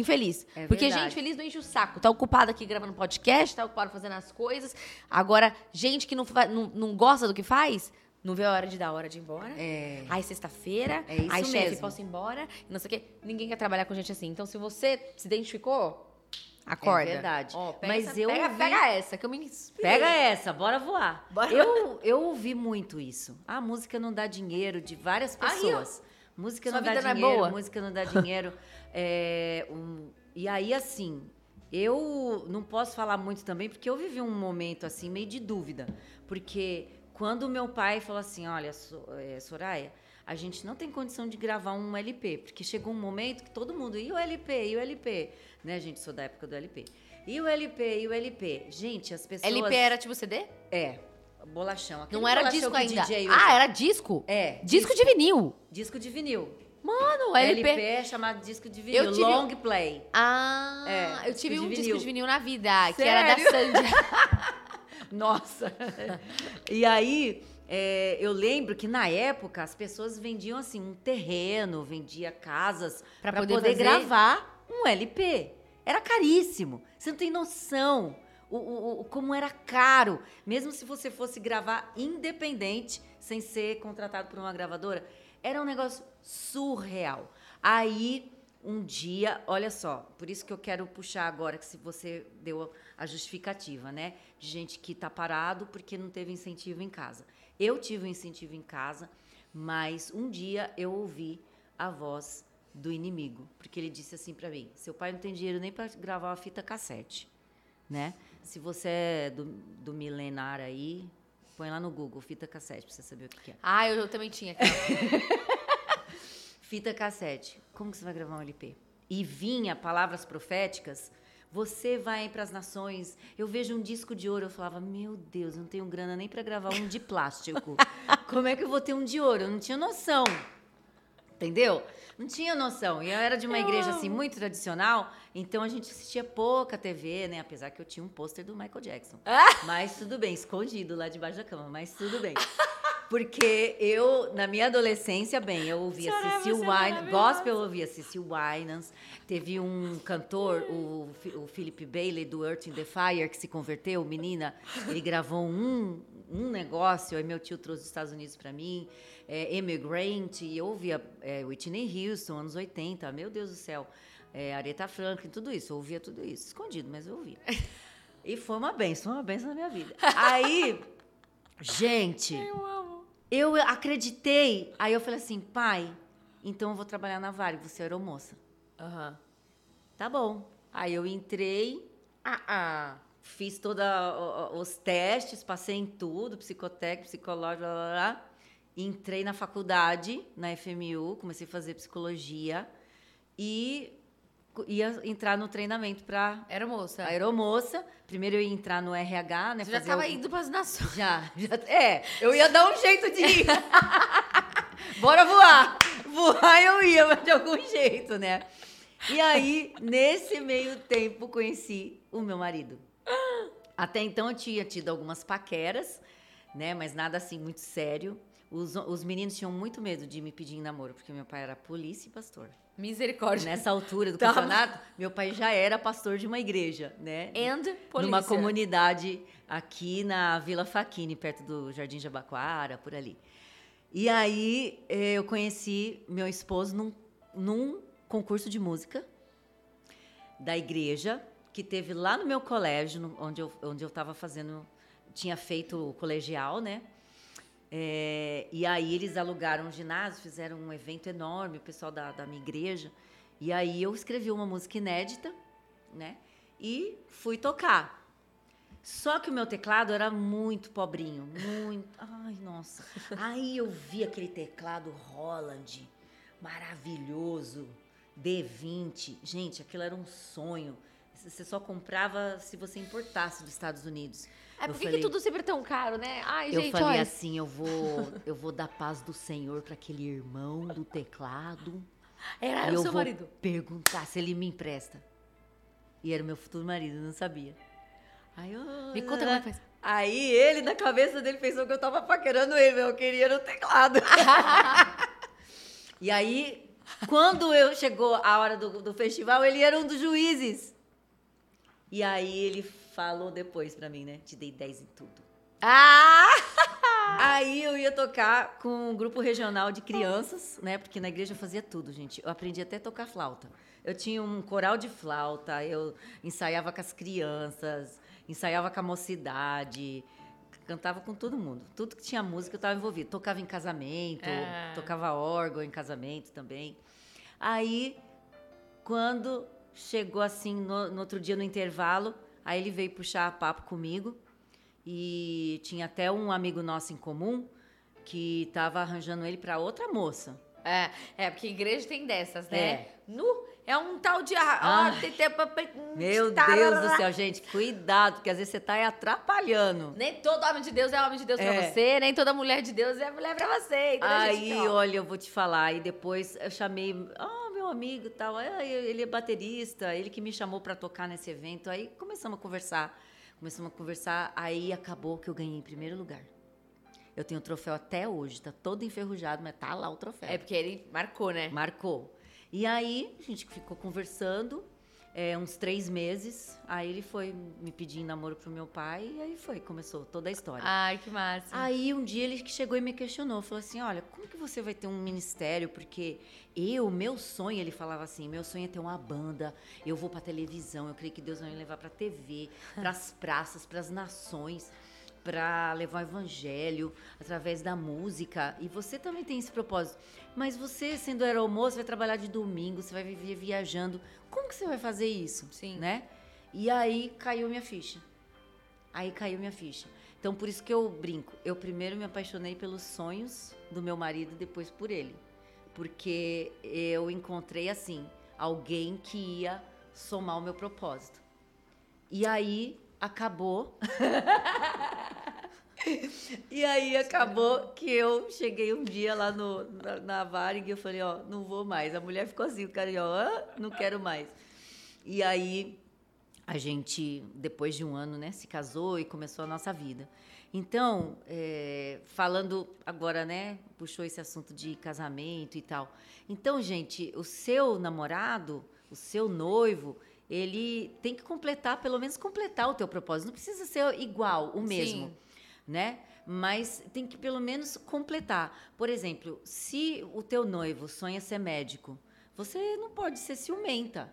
Speaker 2: infeliz.
Speaker 1: É
Speaker 2: porque
Speaker 1: verdade.
Speaker 2: gente feliz não enche o saco. Tá ocupado aqui gravando podcast, tá ocupado fazendo as coisas. Agora, gente que não, não, não gosta do que faz, não vê a hora de dar a hora de ir embora.
Speaker 1: É.
Speaker 2: Aí sexta-feira,
Speaker 1: É isso
Speaker 2: aí chefe, posso ir embora, não sei o quê. Ninguém quer trabalhar com gente assim. Então, se você se identificou, acorda.
Speaker 1: É verdade.
Speaker 2: Ó, pega
Speaker 1: Mas
Speaker 2: essa-
Speaker 1: eu
Speaker 2: pega,
Speaker 1: ouvi-
Speaker 2: pega essa, que eu me inspirei.
Speaker 1: Pega essa, bora voar.
Speaker 2: Bora.
Speaker 1: Eu, eu ouvi muito isso. A música não dá dinheiro de várias
Speaker 2: Aí, ó.
Speaker 1: pessoas. música não dá
Speaker 2: vida não é
Speaker 1: dinheiro, música não dá dinheiro. É, um- e aí, assim, eu não posso falar muito também, porque eu vivi um momento, assim, meio de dúvida. Porque quando meu pai falou assim, olha, é, Soraya, a gente não tem condição de gravar um LP, porque chegou um momento que todo mundo, e o LP, e o LP? Né, gente, sou da época do LP. E o LP, e o LP? Gente, as pessoas...
Speaker 2: LP era tipo CD?
Speaker 1: É, bolachão. Aquele
Speaker 2: Não era disco ainda. Ah, era disco?
Speaker 1: É,
Speaker 2: Disco, de vinil.
Speaker 1: disco de vinil.
Speaker 2: Mano,
Speaker 1: LP,
Speaker 2: LP.
Speaker 1: é chamado disco de vinil,
Speaker 2: Eu tive-
Speaker 1: long play.
Speaker 2: Ah,
Speaker 1: É,
Speaker 2: eu tive um
Speaker 1: de
Speaker 2: disco
Speaker 1: vinil.
Speaker 2: de vinil na vida, que era da
Speaker 1: Sério?
Speaker 2: Sandy.
Speaker 1: Nossa! e aí, é, eu lembro que na época as pessoas vendiam assim um terreno, vendia casas
Speaker 2: Pra
Speaker 1: para
Speaker 2: poder
Speaker 1: poder, gravar um LP. Era caríssimo. Você não tem noção o, o, o, como era caro. Mesmo se você fosse gravar independente, sem ser contratado por uma gravadora, era um negócio surreal. Aí, um dia, olha só, por isso que eu quero puxar agora, que se você deu a justificativa, né? De gente que tá parado porque não teve incentivo em casa. Eu tive um incentivo em casa, mas um dia eu ouvi a voz do inimigo, porque ele disse assim para mim: seu pai não tem dinheiro nem para gravar uma fita cassete, né? Se você é do, do milenar aí, põe lá no Google fita cassete para você saber o que, que é.
Speaker 2: Ah, eu, eu também tinha.
Speaker 1: fita cassete. Como que você vai gravar um LP? E vinha palavras proféticas. Você vai para as nações. Eu vejo um disco de ouro. Eu falava, meu Deus, não tenho grana nem para gravar um de plástico. Como é que eu vou ter um de ouro? Eu não tinha noção. Entendeu? Não tinha noção. E eu era de uma eu igreja assim muito tradicional, então a gente assistia pouca TV, né? Apesar que eu tinha um pôster do Michael Jackson. Ah! Mas tudo bem, escondido lá debaixo da cama, mas tudo bem. Porque eu, na minha adolescência, bem, eu ouvia Cecil Winans, gospel eu ouvia Cecil Winans. Teve um cantor, o, o Philip Bailey, do Earth in the Fire, que se converteu, menina. Ele gravou um, um negócio, aí meu tio trouxe dos Estados Unidos para mim é, Emigrant, e eu ouvia é, Whitney Houston, anos 80, meu Deus do céu, é, Aretha Franklin, tudo isso, eu ouvia tudo isso, escondido, mas eu ouvia. E foi uma benção, uma benção na minha vida. Aí, gente, eu, amo. eu acreditei, aí eu falei assim, pai, então eu vou trabalhar na Vale, você é aeromoça. Aham. Uhum. Tá bom. Aí eu entrei, ah, ah, fiz todos os testes, passei em tudo, psicotécnico, psicológico, blá, blá, blá. Entrei na faculdade, na FMU, comecei a fazer psicologia e ia entrar no treinamento para
Speaker 2: aeromoça.
Speaker 1: Aeromoça. Primeiro eu ia entrar no RH, né?
Speaker 2: Você já estava indo para as nações.
Speaker 1: Já, já. É, eu ia dar um jeito de ir. Bora voar. Voar eu ia, mas de algum jeito, né? E aí, nesse meio tempo, conheci o meu marido. Até então eu tinha tido algumas paqueras, né? Mas nada assim muito sério. Os, os meninos tinham muito medo de me pedir namoro, porque meu pai era polícia e pastor.
Speaker 2: Misericórdia.
Speaker 1: Nessa altura do Tava. campeonato, meu pai já era pastor de uma igreja, né?
Speaker 2: And polícia.
Speaker 1: Numa comunidade aqui na Vila Faquini, perto do Jardim Jabaquara, por ali. E aí eh, eu conheci meu esposo num, num concurso de música da igreja, que teve lá no meu colégio, onde eu onde eu estava fazendo, tinha feito o colegial, né? É, e aí eles alugaram um ginásio, fizeram um evento enorme, o pessoal da, da minha igreja. E aí eu escrevi uma música inédita, né? E fui tocar. Só que o meu teclado era muito pobrinho, muito. Ai, nossa. Aí eu vi aquele teclado Holland, maravilhoso, D20. Gente, aquilo era um sonho. Você só comprava se você importasse dos Estados Unidos.
Speaker 2: É por que tudo sempre é tão caro, né? Ai,
Speaker 1: eu
Speaker 2: gente,
Speaker 1: falei
Speaker 2: olha.
Speaker 1: assim, eu vou, eu vou dar paz do Senhor para aquele irmão do teclado.
Speaker 2: Era
Speaker 1: e
Speaker 2: o
Speaker 1: eu
Speaker 2: seu
Speaker 1: vou
Speaker 2: marido.
Speaker 1: perguntar se ele me empresta. E era o meu futuro marido, não sabia. Aí, oh,
Speaker 2: me conta como é que faz.
Speaker 1: Aí ele, na cabeça dele, pensou que eu tava paquerando ele, eu queria no teclado. e aí, quando eu chegou a hora do, do festival, ele era um dos juízes. E aí ele falou depois pra mim, né? Te dei 10 em tudo.
Speaker 2: Ah!
Speaker 1: Aí eu ia tocar com um grupo regional de crianças, né? Porque na igreja eu fazia tudo, gente. Eu aprendi até a tocar flauta. Eu tinha um coral de flauta, eu ensaiava com as crianças, ensaiava com a mocidade, cantava com todo mundo. Tudo que tinha música eu estava envolvido. Tocava em casamento, é. tocava órgão em casamento também. Aí, quando chegou assim, no, no outro dia no intervalo, Aí ele veio puxar papo comigo e tinha até um amigo nosso em comum que estava arranjando ele para outra moça.
Speaker 2: É, é, porque igreja tem dessas, né? É. Nu, é um tal de. Ah, tem tempo
Speaker 1: meu Deus do céu, gente, cuidado, porque às vezes você está atrapalhando.
Speaker 2: Nem todo homem de Deus é homem de Deus é. para você, nem toda mulher de Deus é mulher para você.
Speaker 1: Aí, olha, eu vou te falar. E depois eu chamei. Ah, meu amigo tal, ele é baterista, ele que me chamou para tocar nesse evento. Aí começamos a conversar, começamos a conversar, aí acabou que eu ganhei em primeiro lugar. Eu tenho o troféu até hoje, tá todo enferrujado, mas tá lá o troféu.
Speaker 2: É porque ele marcou, né?
Speaker 1: Marcou. E aí a gente ficou conversando é, uns três meses. Aí ele foi me pedir em namoro pro meu pai e aí foi, começou toda a história.
Speaker 2: Ai, que massa.
Speaker 1: Aí um dia ele chegou e me questionou, falou assim, olha, como que você vai ter um ministério? Porque eu, meu sonho, ele falava assim, meu sonho é ter uma banda, eu vou pra televisão, eu creio que Deus vai me levar pra TV, pras praças, pras nações para levar o evangelho através da música. E você também tem esse propósito. Mas você, sendo aeromoço, vai trabalhar de domingo, você vai viver viajando. Como que você vai fazer isso?
Speaker 2: Sim.
Speaker 1: Né? E aí caiu minha ficha. Aí caiu minha ficha. Então, por isso que eu brinco. Eu primeiro me apaixonei pelos sonhos do meu marido, depois por ele. Porque eu encontrei, assim, alguém que ia somar o meu propósito. E aí acabou. e aí acabou que eu cheguei um dia lá no, na, na Varig e eu falei, ó, não vou mais. A mulher ficou assim, o cara, ó, não quero mais. E aí a gente, depois de um ano, né, se casou e começou a nossa vida. Então, é, falando agora, né, puxou esse assunto de casamento e tal. Então, gente, o seu namorado, o seu noivo, ele tem que completar, pelo menos completar o teu propósito. Não precisa ser igual, o mesmo,
Speaker 2: Sim.
Speaker 1: né? Mas tem que pelo menos completar. Por exemplo, se o teu noivo sonha ser médico, você não pode ser ciumenta.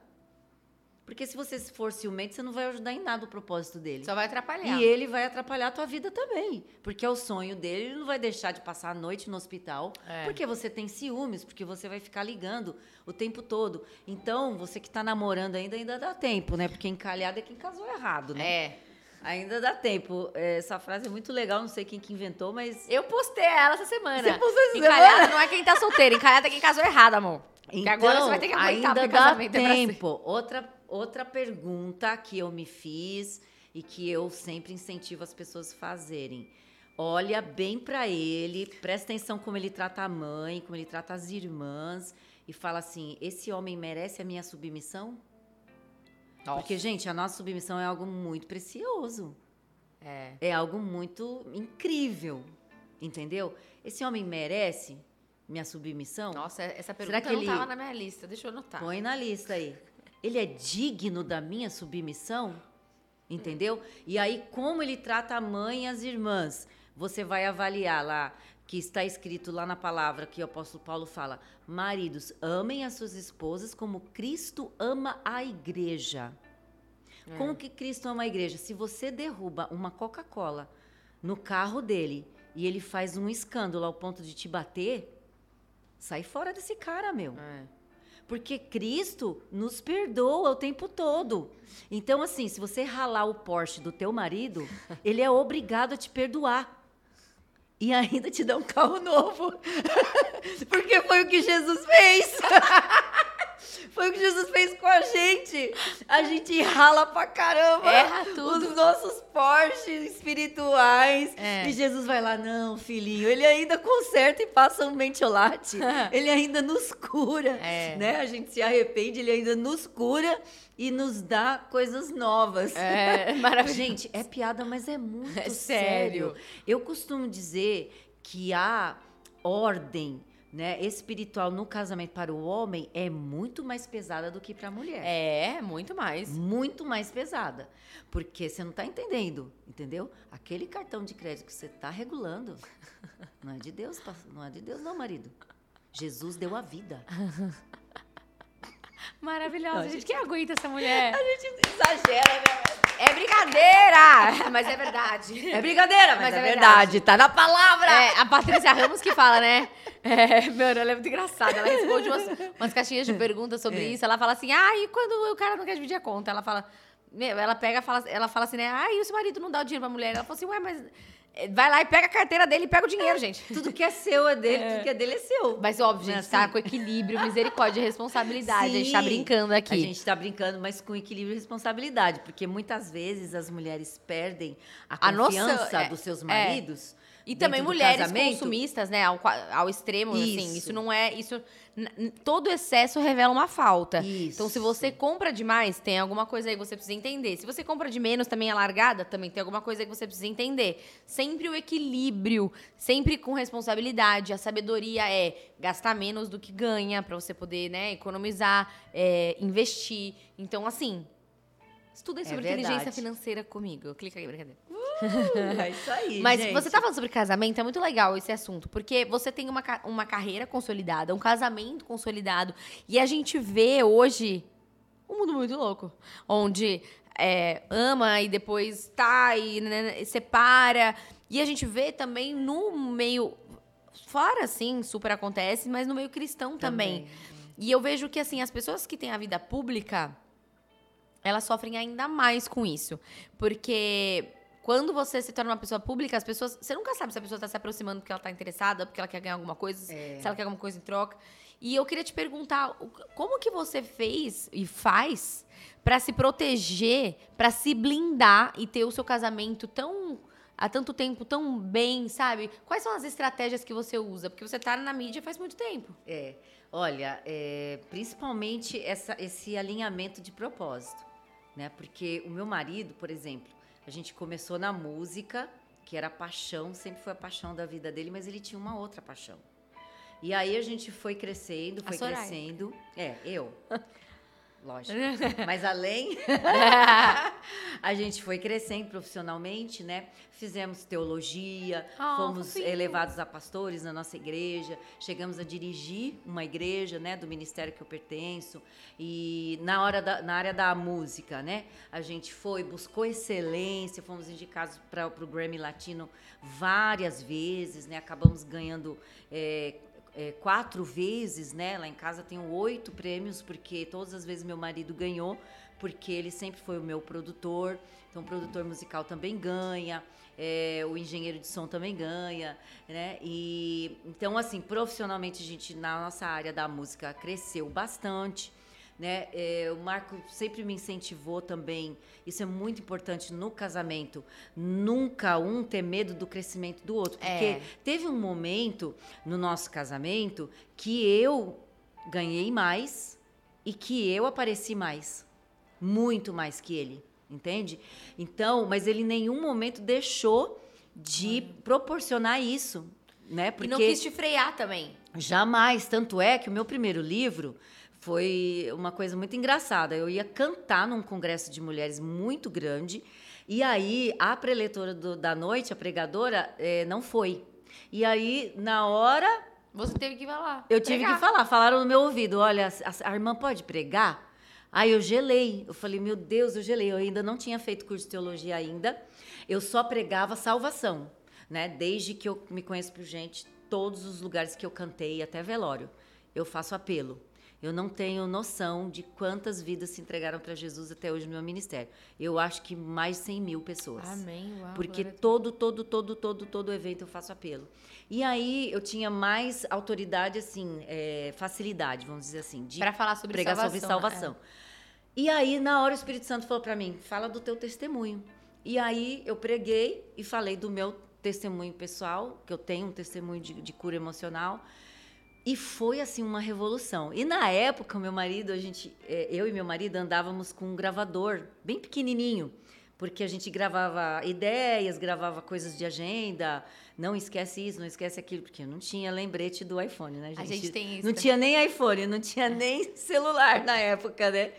Speaker 1: Porque se você for ciumento, você não vai ajudar em nada o propósito dele.
Speaker 2: Só vai atrapalhar.
Speaker 1: E ele vai atrapalhar a tua vida também. Porque é o sonho dele, ele não vai deixar de passar a noite no hospital.
Speaker 2: É.
Speaker 1: Porque você tem ciúmes, porque você vai ficar ligando o tempo todo. Então, você que está namorando ainda, ainda dá tempo, né? Porque encalhado é quem casou errado, né?
Speaker 2: É.
Speaker 1: Ainda dá tempo. É, Essa frase é muito legal, não sei quem que inventou, mas.
Speaker 2: Eu postei ela essa semana.
Speaker 1: Você postou essa
Speaker 2: Encalhada
Speaker 1: semana?
Speaker 2: não é quem tá solteiro, encalhada é quem casou errado, amor. Porque agora você vai ter que aguentar,
Speaker 1: Então, ainda dá tempo. Outra, outra pergunta que eu me fiz e que eu sempre incentivo as pessoas a fazerem. Olha bem pra ele, presta atenção como ele trata a mãe, como ele trata as irmãs e fala assim: esse homem merece a minha submissão? Porque, gente, a nossa submissão é algo muito precioso.
Speaker 2: É.
Speaker 1: É algo muito incrível. Entendeu? Esse homem merece minha submissão?
Speaker 2: Nossa, essa
Speaker 1: Será
Speaker 2: pergunta
Speaker 1: que
Speaker 2: não
Speaker 1: ele-
Speaker 2: tava na minha lista. Deixa eu anotar.
Speaker 1: Põe na lista aí. Ele é digno da minha submissão? Entendeu? E aí, como ele trata a mãe e as irmãs? Você vai avaliar lá, que está escrito lá na palavra que o apóstolo Paulo fala: Maridos, amem as suas esposas como Cristo ama a igreja. Como que Cristo ama a igreja? Se você derruba uma Coca-Cola no carro dele e ele faz um escândalo ao ponto de te bater, sai fora desse cara, meu.
Speaker 2: É.
Speaker 1: Porque Cristo nos perdoa o tempo todo. Então, assim, se você ralar o Porsche do teu marido, ele é obrigado a te perdoar. E ainda te dar um carro novo. Porque foi o que Jesus fez. Foi o que Jesus fez com a gente. A gente rala pra caramba.
Speaker 2: Erra tudo.
Speaker 1: Os nossos Porsches espirituais.
Speaker 2: É.
Speaker 1: E Jesus vai lá, não, filhinho. Ele ainda conserta e passa um mentiolate. ele ainda nos cura.
Speaker 2: É.
Speaker 1: Né? A gente se arrepende, ele ainda nos cura e nos dá coisas novas.
Speaker 2: É, maravilhoso.
Speaker 1: Gente, é piada, mas é muito
Speaker 2: É
Speaker 1: sério.
Speaker 2: sério.
Speaker 1: Eu costumo dizer que a ordem né, espiritual no casamento para o homem é muito mais pesada do que para a mulher.
Speaker 2: É, muito mais.
Speaker 1: Muito mais pesada. Porque você não está entendendo, entendeu? Aquele cartão de crédito que você está regulando não é de Deus, não é de Deus, não, marido. Jesus deu a vida.
Speaker 2: Maravilhosa.
Speaker 1: Não, a
Speaker 2: gente,
Speaker 1: gente-
Speaker 2: quem aguenta essa mulher?
Speaker 1: A gente exagera, né?
Speaker 2: É brincadeira! Mas é verdade.
Speaker 1: É brincadeira, mas,
Speaker 2: Mas
Speaker 1: é,
Speaker 2: é
Speaker 1: verdade. Tá na palavra.
Speaker 2: É, a Patrícia Ramos que fala, né? É, mano, ela é muito engraçada. Ela responde umas, umas caixinhas de perguntas sobre
Speaker 1: É.
Speaker 2: isso. Ela fala assim, ah, e quando o cara não quer dividir a conta? Ela fala, meu, ela pega, fala, ela fala assim, né? Ah, e o seu marido não dá o dinheiro pra mulher? Ela fala assim, ué, mas é, vai lá e pega a carteira dele e pega o dinheiro, gente.
Speaker 1: Tudo que é seu é dele, tudo que é dele é seu.
Speaker 2: Mas óbvio,
Speaker 1: Não é
Speaker 2: gente, tá
Speaker 1: assim?
Speaker 2: com equilíbrio, misericórdia e responsabilidade. A gente tá
Speaker 1: Sim.
Speaker 2: brincando aqui.
Speaker 1: A gente tá brincando, mas com equilíbrio e responsabilidade, porque muitas vezes as mulheres perdem a
Speaker 2: A noção,
Speaker 1: confiança
Speaker 2: é,
Speaker 1: dos seus
Speaker 2: é.
Speaker 1: maridos
Speaker 2: E também mulheres
Speaker 1: casamento.
Speaker 2: consumistas, né? Ao, ao extremo, assim.
Speaker 1: Isso.
Speaker 2: Isso não é. Isso, todo excesso revela uma falta.
Speaker 1: Isso.
Speaker 2: Então, se você compra demais, tem alguma coisa aí que você precisa entender. Se você compra de menos, também é largada, também tem alguma coisa aí que você precisa entender. Sempre o equilíbrio, sempre com responsabilidade. A sabedoria é gastar menos do que ganha, pra você poder, né, economizar, é, investir. Então, assim. Estudem
Speaker 1: É
Speaker 2: sobre inteligência
Speaker 1: verdade.
Speaker 2: financeira comigo. Clica aí, brincadeira.
Speaker 1: É isso aí,
Speaker 2: Mas
Speaker 1: gente.
Speaker 2: você tá falando sobre casamento, é muito legal esse assunto, porque você tem uma, uma carreira consolidada, um casamento consolidado, e a gente vê hoje um mundo muito louco, onde é, ama e depois tá e né, separa, e a gente vê também no meio, fora assim, super acontece, mas no meio cristão também. E eu vejo que, assim, as pessoas que têm a vida pública, elas sofrem ainda mais com isso. Porque quando você se torna uma pessoa pública, as pessoas. Você nunca sabe se a pessoa está se aproximando porque ela está interessada, porque ela quer ganhar alguma coisa,
Speaker 1: É.
Speaker 2: se ela quer alguma coisa em troca. E eu queria te perguntar, como que você fez e faz para se proteger, para se blindar e ter o seu casamento tão há tanto tempo tão bem, sabe? Quais são as estratégias que você usa? Porque você tá na mídia faz muito tempo.
Speaker 1: É, olha, é, principalmente essa, esse alinhamento de propósito, né? Porque o meu marido, por exemplo, a gente começou na música, que era a paixão, sempre foi a paixão da vida dele, mas ele tinha uma outra paixão. E aí a gente foi crescendo, foi crescendo. É, eu. Lógico. Mas além, a gente foi crescendo profissionalmente, né? Fizemos teologia,
Speaker 2: Ah,
Speaker 1: fomos
Speaker 2: fofinho.
Speaker 1: elevados a pastores na nossa igreja, chegamos a dirigir uma igreja, né, do ministério que eu pertenço. E na hora da, na área da música, né, a gente foi, buscou excelência, fomos indicados para o Grammy Latino várias vezes, né? Acabamos ganhando é, é, quatro vezes, né? Lá em casa tenho oito prêmios, porque todas as vezes meu marido ganhou, porque ele sempre foi o meu produtor. Então, o produtor musical também ganha, é, o engenheiro de som também ganha, né? E então, assim, profissionalmente a gente na nossa área da música cresceu bastante. Né? É, o Marco sempre me incentivou também. Isso é muito importante no casamento. Nunca um ter medo do crescimento do outro. Porque
Speaker 2: É.
Speaker 1: teve um momento no nosso casamento que eu ganhei mais e que eu apareci mais. Muito mais que ele. Entende? Então, mas ele em nenhum momento deixou de proporcionar isso. Né?
Speaker 2: E
Speaker 1: Porque
Speaker 2: não quis te frear também.
Speaker 1: Jamais. Tanto é que o meu primeiro livro foi uma coisa muito engraçada. Eu ia cantar num congresso de mulheres muito grande. E aí, a preletora do- da noite, a pregadora, eh, não foi. E aí, na hora,
Speaker 2: Você teve que falar.
Speaker 1: eu tive
Speaker 2: pregar.
Speaker 1: que falar. Falaram no meu ouvido: olha, a, a irmã pode pregar? Aí eu gelei. Eu falei: meu Deus, eu gelei. Eu ainda não tinha feito curso de teologia ainda. Eu só pregava salvação, né? Desde que eu me conheço por gente, todos os lugares que eu cantei, até velório, eu faço apelo. Eu não tenho noção de quantas vidas se entregaram para Jesus até hoje no meu ministério. Eu acho que mais de 100 mil pessoas.
Speaker 2: Amém. Uau,
Speaker 1: Porque todo, todo, todo, todo, todo evento eu faço apelo. E aí eu tinha mais autoridade, assim, é, facilidade, vamos dizer assim, de
Speaker 2: Pra falar sobre
Speaker 1: pregar
Speaker 2: salvação.
Speaker 1: sobre salvação. E aí, na hora, o Espírito Santo falou para mim: fala do teu testemunho. E aí eu preguei e falei do meu testemunho pessoal, que eu tenho um testemunho de, de cura emocional. E foi assim uma revolução. E na época, meu marido, a gente, eh, eu e meu marido andávamos com um gravador bem pequenininho, porque a gente gravava ideias, gravava coisas de agenda. Não esquece isso, não esquece aquilo, porque não tinha lembrete do iPhone, né, gente?
Speaker 2: A gente tem isso.
Speaker 1: Não tinha nem iPhone, não tinha nem celular na época, né?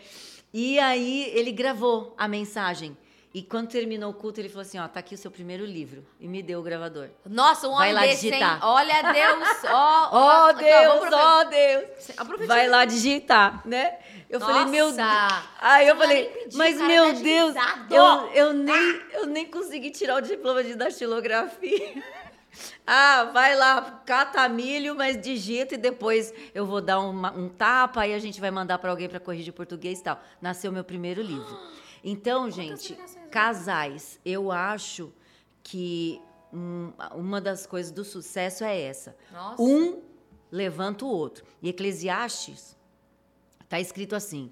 Speaker 1: E aí ele gravou a mensagem. E quando terminou o culto, ele falou assim: ó, tá aqui o seu primeiro livro. E me deu o gravador.
Speaker 2: Nossa, um
Speaker 1: Vai
Speaker 2: homem
Speaker 1: lá
Speaker 2: desse, hein?
Speaker 1: digitar.
Speaker 2: Olha Deus. Ó,
Speaker 1: ó, Deus, ó Deus!
Speaker 2: Ó, profetiza.
Speaker 1: Vai lá digitar, né? Eu falei, meu Deus.
Speaker 2: Nossa!
Speaker 1: Aí eu falei,
Speaker 2: vai pedir,
Speaker 1: mas
Speaker 2: cara
Speaker 1: meu
Speaker 2: tá
Speaker 1: Deus, eu, eu, nem, eu nem consegui tirar o diploma de datilografia. Ah, vai lá, cata milho, mas digita e depois eu vou dar uma- um tapa, aí a gente vai mandar para alguém para corrigir português e tal. Nasceu meu primeiro livro. Então, gente,
Speaker 2: pregações
Speaker 1: casais, eu acho que hum, uma das coisas do sucesso é essa.
Speaker 2: Nossa.
Speaker 1: Um levanta o outro. E Eclesiastes está escrito assim: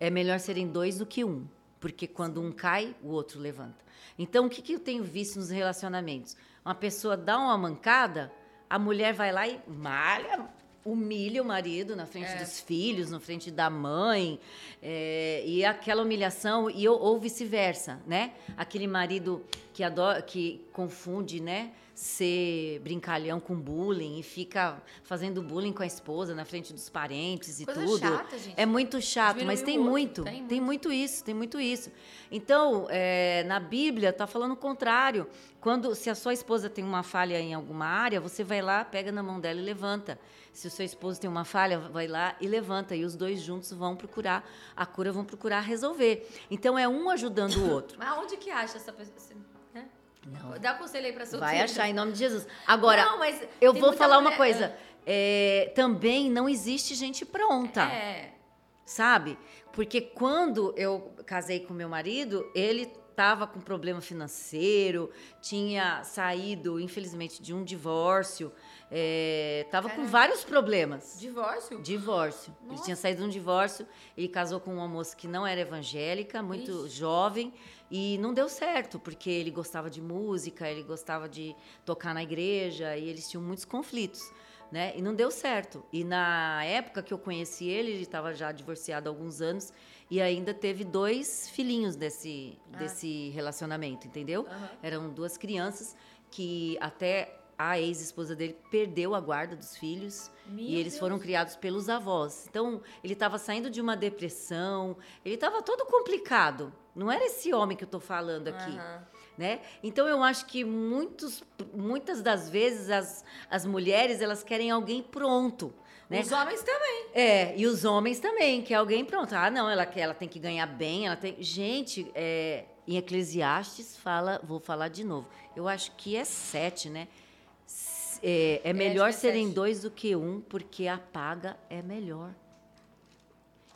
Speaker 1: é melhor serem dois do que um. Porque quando um cai, o outro levanta. Então, o que, que eu tenho visto nos relacionamentos? Uma pessoa dá uma mancada, a mulher vai lá e malha, humilha o marido na frente
Speaker 2: É.
Speaker 1: dos filhos, na frente da mãe, é, e aquela humilhação, e, ou, ou vice-versa, né? Aquele marido que adora, que confunde, né? Ser brincalhão com bullying e fica fazendo bullying com a esposa na frente dos parentes e
Speaker 2: Coisa
Speaker 1: tudo.
Speaker 2: chata, gente.
Speaker 1: É muito chato, mas tem muito,
Speaker 2: tem
Speaker 1: tem muito isso, tem muito isso. Então, é, na Bíblia está falando o contrário. Quando, se a sua esposa tem uma falha em alguma área, você vai lá, pega na mão dela e levanta. Se o seu esposo tem uma falha, vai lá e levanta. E os dois juntos vão procurar a cura, vão procurar resolver. Então, é um ajudando o outro.
Speaker 2: Mas onde que acha essa pessoa?
Speaker 1: Não.
Speaker 2: Dá conselho aí pra solteira.
Speaker 1: Vai achar em nome de Jesus. Agora,
Speaker 2: Não, mas
Speaker 1: eu vou falar uma
Speaker 2: mulher-
Speaker 1: coisa. É, também não existe gente pronta.
Speaker 2: É.
Speaker 1: sabe? Porque quando eu casei com meu marido, ele estava com problema financeiro, tinha saído, infelizmente, de um divórcio, estava com
Speaker 2: Caraca.
Speaker 1: vários problemas.
Speaker 2: Divórcio?
Speaker 1: Divórcio. Ele
Speaker 2: Nossa.
Speaker 1: tinha saído de um divórcio, ele casou com uma moça que não era evangélica, muito
Speaker 2: Ixi.
Speaker 1: jovem, e não deu certo, porque ele gostava de música, ele gostava de tocar na igreja, e eles tinham muitos conflitos. Né? E não deu certo. E na época que eu conheci ele, ele estava já divorciado há alguns anos e ainda teve dois filhinhos desse,
Speaker 2: Ah.
Speaker 1: desse relacionamento, entendeu?
Speaker 2: Aham.
Speaker 1: Eram duas crianças que até a ex-esposa dele perdeu a guarda dos filhos
Speaker 2: Meu
Speaker 1: e eles
Speaker 2: Deus.
Speaker 1: foram criados pelos avós. Então, ele estava saindo de uma depressão, ele estava todo complicado. Não era esse homem que eu estou falando aqui,
Speaker 2: Aham.
Speaker 1: né? Então, eu acho que muitos, muitas das vezes as, as mulheres, elas querem alguém pronto, né?
Speaker 2: Os homens também.
Speaker 1: É, e os homens também, que é alguém pronto. Ah, não, ela, ela tem que ganhar bem, ela tem. Gente, é, em Eclesiastes fala, vou falar de novo. Eu acho que é sete, né? S- É, é melhor
Speaker 2: é
Speaker 1: serem dois do que um, porque a paga é melhor.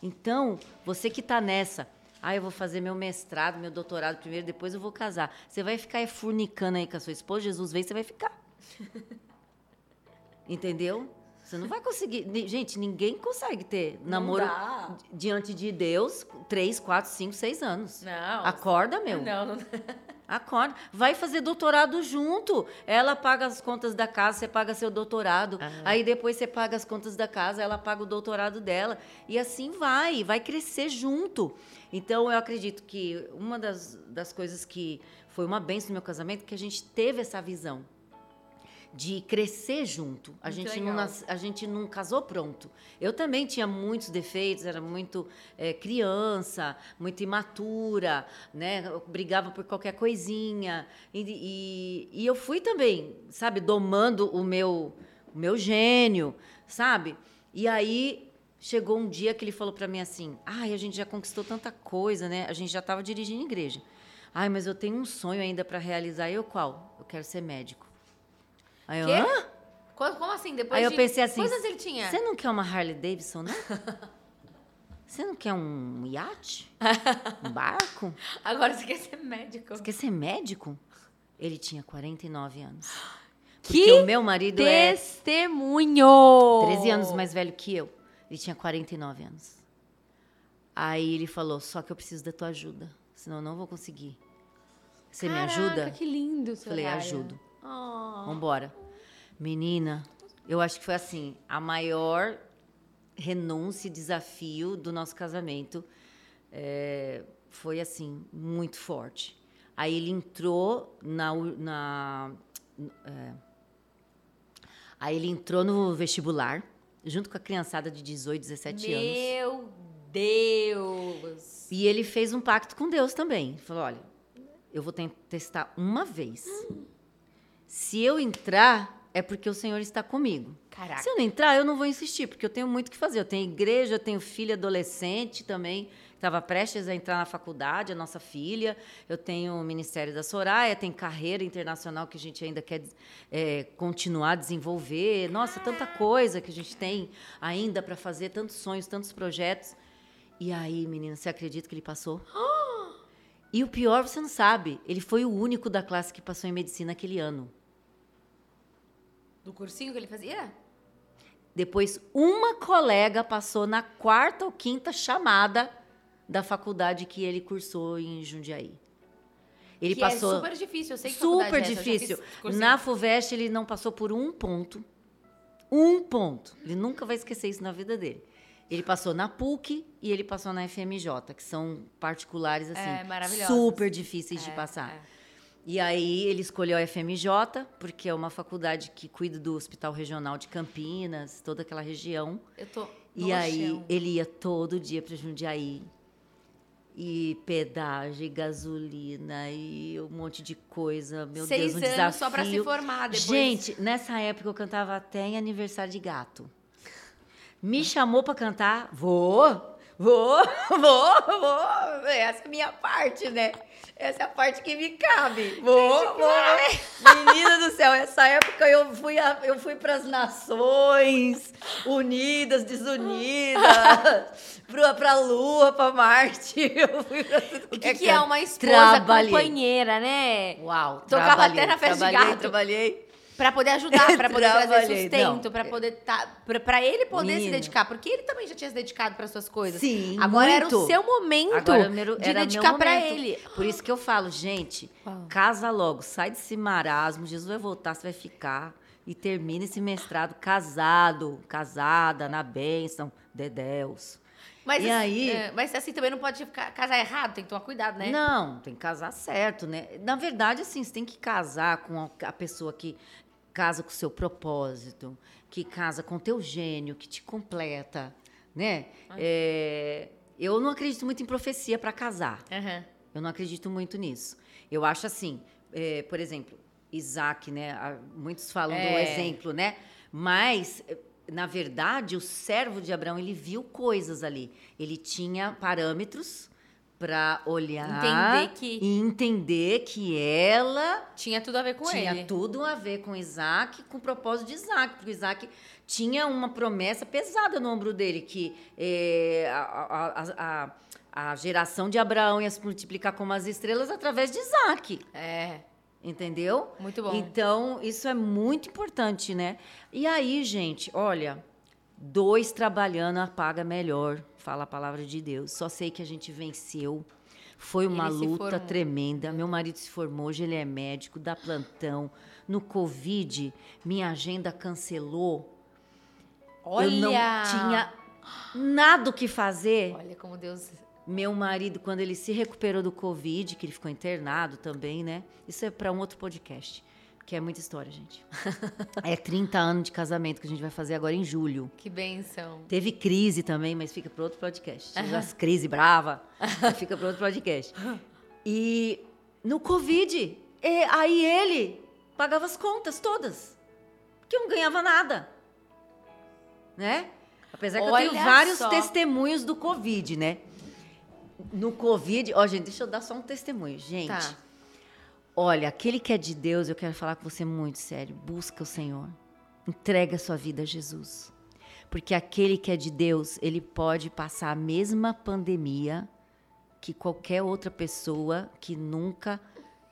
Speaker 1: Então, você que está nessa, ah, eu vou fazer meu mestrado, meu doutorado primeiro, depois eu vou casar. Você vai ficar é, furnicando aí com a sua esposa, Jesus vem, você vai ficar. Entendeu? Você não vai conseguir. Gente, ninguém consegue ter namoro
Speaker 2: dá.
Speaker 1: diante de Deus três, quatro, cinco, seis anos.
Speaker 2: Não.
Speaker 1: Acorda, meu.
Speaker 2: Não, não.
Speaker 1: Acorda. Vai fazer doutorado junto. Ela paga as contas da casa, você paga seu doutorado. Aí depois você paga as contas da casa, ela paga o doutorado dela. E assim vai, vai crescer junto. Então eu acredito que uma das, das coisas que foi uma benção no meu casamento é que a gente teve essa visão de crescer junto. A
Speaker 2: Muito
Speaker 1: gente, não nas- a gente não casou pronto. Eu também tinha muitos defeitos, era muito eh, criança, muito imatura, né? Eu brigava por qualquer coisinha. E, e- e eu fui também, sabe, domando o meu, o meu gênio, sabe? E aí chegou um dia que ele falou para mim assim: ai, a gente já conquistou tanta coisa, né? A gente já estava dirigindo igreja. Ai, mas eu tenho um sonho ainda para realizar. Eu qual? Eu quero ser médico. Aí eu,
Speaker 2: Quê?
Speaker 1: hã?
Speaker 2: Como, como assim? Depois
Speaker 1: Aí eu
Speaker 2: de-
Speaker 1: pensei assim,
Speaker 2: ele tinha?
Speaker 1: Você não quer uma Harley Davidson, não? Você não quer um iate? Um barco?
Speaker 2: Agora você quer ser médico.
Speaker 1: Você quer ser médico? Ele tinha 49 anos.
Speaker 2: Que
Speaker 1: Porque o meu marido é
Speaker 2: Testemunho!
Speaker 1: 13 anos mais velho que eu. Ele tinha 49 anos. Aí ele falou: Só que eu preciso da tua ajuda, senão eu não vou conseguir. Você me
Speaker 2: Caraca,
Speaker 1: ajuda?
Speaker 2: que lindo,
Speaker 1: Falei:
Speaker 2: Soraya.
Speaker 1: Ajudo.
Speaker 2: Oh.
Speaker 1: Vambora. Menina, eu acho que foi assim, a maior renúncia e desafio do nosso casamento. É, foi assim, muito forte. Aí ele entrou na. na é, aí ele entrou no vestibular, junto com a criançada de 18, 17 anos.
Speaker 2: Meu Deus!
Speaker 1: E ele fez um pacto com Deus também. Falou: olha, eu vou testar uma vez. Se eu entrar, é porque o Senhor está comigo.
Speaker 2: Caraca.
Speaker 1: Se eu não entrar, eu não vou insistir, porque eu tenho muito o que fazer. Eu tenho igreja, eu tenho filha adolescente também, que estava prestes a entrar na faculdade, a nossa filha. Eu tenho o Ministério da Soraya, tem carreira internacional que a gente ainda quer é, continuar a desenvolver. Nossa, tanta coisa que a gente tem ainda para fazer, tantos sonhos, tantos projetos. E aí, menina, você acredita que ele passou? E o pior, você não sabe, ele foi o único da classe que passou em medicina aquele ano.
Speaker 2: Do cursinho que ele fazia?
Speaker 1: Depois, uma colega passou na quarta ou quinta chamada da faculdade que ele cursou em Jundiaí. Ele
Speaker 2: que
Speaker 1: passou
Speaker 2: é super difícil, eu sei que
Speaker 1: super
Speaker 2: é essa,
Speaker 1: difícil.
Speaker 2: cursinho.
Speaker 1: Na Fuvest ele não passou por um ponto. Um ponto. Ele nunca vai esquecer isso na vida dele. Ele passou na PUC e ele passou na FMJ, que são particulares assim,
Speaker 2: É,
Speaker 1: super difíceis de
Speaker 2: É,
Speaker 1: passar.
Speaker 2: é.
Speaker 1: E aí ele escolheu a FMJ, porque é uma faculdade que cuida do Hospital Regional de Campinas, toda aquela região.
Speaker 2: Eu tô
Speaker 1: E aí
Speaker 2: chão.
Speaker 1: ele ia todo dia para Jundiaí. E pedágio, e gasolina, e um monte de coisa. Meu
Speaker 2: Seis
Speaker 1: Deus, um
Speaker 2: anos
Speaker 1: desafio.
Speaker 2: só pra se formar, depois-
Speaker 1: Gente, nessa época eu cantava até em aniversário de gato. Me chamou para cantar, vou, vou, vou, vou. Essa é a minha parte, né? Essa é a parte que me cabe. Vou, vou. Menina do céu, essa época eu fui, a- eu fui para as nações unidas, desunidas, para a Lua, para Marte. Eu fui pra tudo
Speaker 2: O que,
Speaker 1: é
Speaker 2: que é uma esposa
Speaker 1: Trabalhei.
Speaker 2: companheira, né?
Speaker 1: Uau,
Speaker 2: Tocava
Speaker 1: trabalhei,
Speaker 2: até na festa de gato.
Speaker 1: Trabalhei.
Speaker 2: Pra poder ajudar, pra poder trazer sustento, pra poder tá, pra, pra ele poder se
Speaker 1: Menina.
Speaker 2: dedicar, porque ele também já tinha se dedicado para suas coisas.
Speaker 1: Sim,
Speaker 2: Agora era o
Speaker 1: muito.
Speaker 2: seu momento
Speaker 1: Agora era meu-
Speaker 2: de dedicar pra
Speaker 1: momento.
Speaker 2: ele.
Speaker 1: Por isso que eu falo, gente, casa logo, sai desse marasmo, Jesus vai voltar, você vai ficar e termina esse mestrado casado, casada, na bênção, de Deus.
Speaker 2: Mas,
Speaker 1: E
Speaker 2: assim,
Speaker 1: aí?
Speaker 2: é, mas assim também não pode ficar, casar errado, tem que tomar cuidado, né?
Speaker 1: Não, tem que casar certo, né? Na verdade, assim, você tem que casar com a pessoa que casa com o seu propósito, que casa com o teu gênio, que te completa, né? É, eu não acredito muito em profecia para casar.
Speaker 2: Aham.
Speaker 1: Eu não acredito muito nisso. Eu acho assim, é, por exemplo, Isaac, né? Muitos falam do
Speaker 2: É.
Speaker 1: exemplo, né? Mas, eh, na verdade, o servo de Abraão, ele viu coisas ali. Ele tinha parâmetros para olhar
Speaker 2: Entender que-
Speaker 1: e entender que ela
Speaker 2: Tinha tudo a ver com
Speaker 1: tinha
Speaker 2: ele.
Speaker 1: tudo a ver com Isaac, com o propósito de Isaac, porque Isaac tinha uma promessa pesada no ombro dele, que a, a- a- a- a geração de Abraão ia se multiplicar como as estrelas através de Isaac,
Speaker 2: É,
Speaker 1: entendeu?
Speaker 2: muito bom.
Speaker 1: Então, isso é muito importante, né? E aí, gente, olha, dois trabalhando apaga melhor, fala a palavra de Deus. Só sei que a gente venceu. Foi uma
Speaker 2: Ele
Speaker 1: luta tremenda. Meu marido se formou, hoje ele é médico, dá plantão. No Covid, minha agenda cancelou.
Speaker 2: Olha!
Speaker 1: Eu não tinha nada o que fazer.
Speaker 2: Olha como Deus...
Speaker 1: Meu marido, quando ele se recuperou do Covid, que ele ficou internado também, né? Isso é para um outro podcast, que é muita história, gente. é 30 anos de casamento que a gente vai fazer agora em julho.
Speaker 2: Que benção.
Speaker 1: Teve crise também, mas fica para outro podcast. As crise brava, fica para outro podcast. E no Covid, e aí ele pagava as contas todas, que eu não ganhava nada, né? Apesar que eu
Speaker 2: Olha
Speaker 1: tenho vários
Speaker 2: só.
Speaker 1: testemunhos do Covid, né? No Covid, ó, gente, deixa eu dar só um testemunho, gente.
Speaker 2: Tá.
Speaker 1: Olha, aquele que é de Deus, eu quero falar com você muito sério. Busca o Senhor. Entrega a sua vida a Jesus. Porque aquele que é de Deus, ele pode passar a mesma pandemia que qualquer outra pessoa que nunca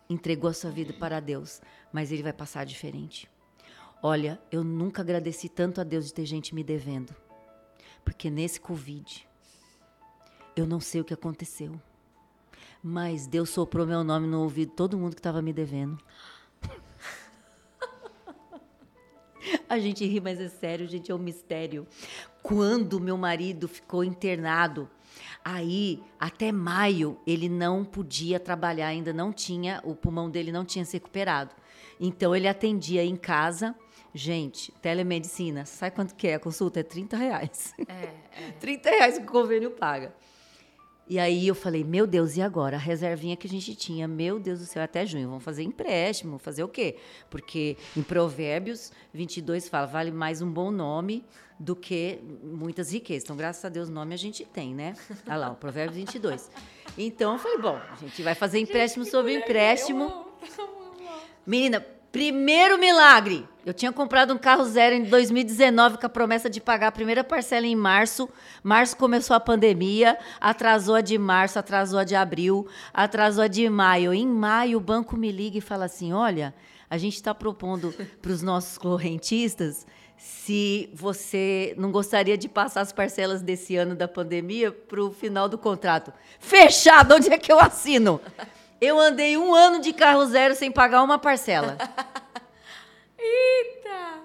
Speaker 1: entregou a sua vida para Deus. Mas ele vai passar diferente. Olha, eu nunca agradeci tanto a Deus de ter gente me devendo. Porque nesse Covid, eu não sei o que aconteceu. Mas Deus soprou meu nome no ouvido de todo mundo que estava me devendo. A gente ri, mas é sério, gente, é um mistério. Quando meu marido ficou internado, aí até maio ele não podia trabalhar, ainda não tinha, o pulmão dele não tinha se recuperado. Então ele atendia em casa. Gente, telemedicina, sabe quanto que é? A consulta é 30 reais.
Speaker 2: É,
Speaker 1: 30 reais que o convênio paga. E aí eu falei, meu Deus, e agora? A reservinha que a gente tinha, meu Deus do céu, até junho, vamos fazer empréstimo, fazer o quê? Porque em Provérbios 22 fala, vale mais um bom nome do que muitas riquezas. Então, graças a Deus, nome a gente tem, né? Olha lá, o Provérbios 22. Então, eu falei, bom, a gente vai fazer empréstimo sobre empréstimo. Menina, primeiro milagre. Eu tinha comprado um carro zero em 2019 com a promessa de pagar a primeira parcela em março. Março começou a pandemia, atrasou a de março, atrasou a de abril, atrasou a de maio. Em maio, o banco me liga e fala assim: olha, a gente está propondo para os nossos correntistas se você não gostaria de passar as parcelas desse ano da pandemia para o final do contrato. Fechado, onde é que eu assino? Eu andei um ano de carro zero sem pagar uma parcela.
Speaker 2: Eita!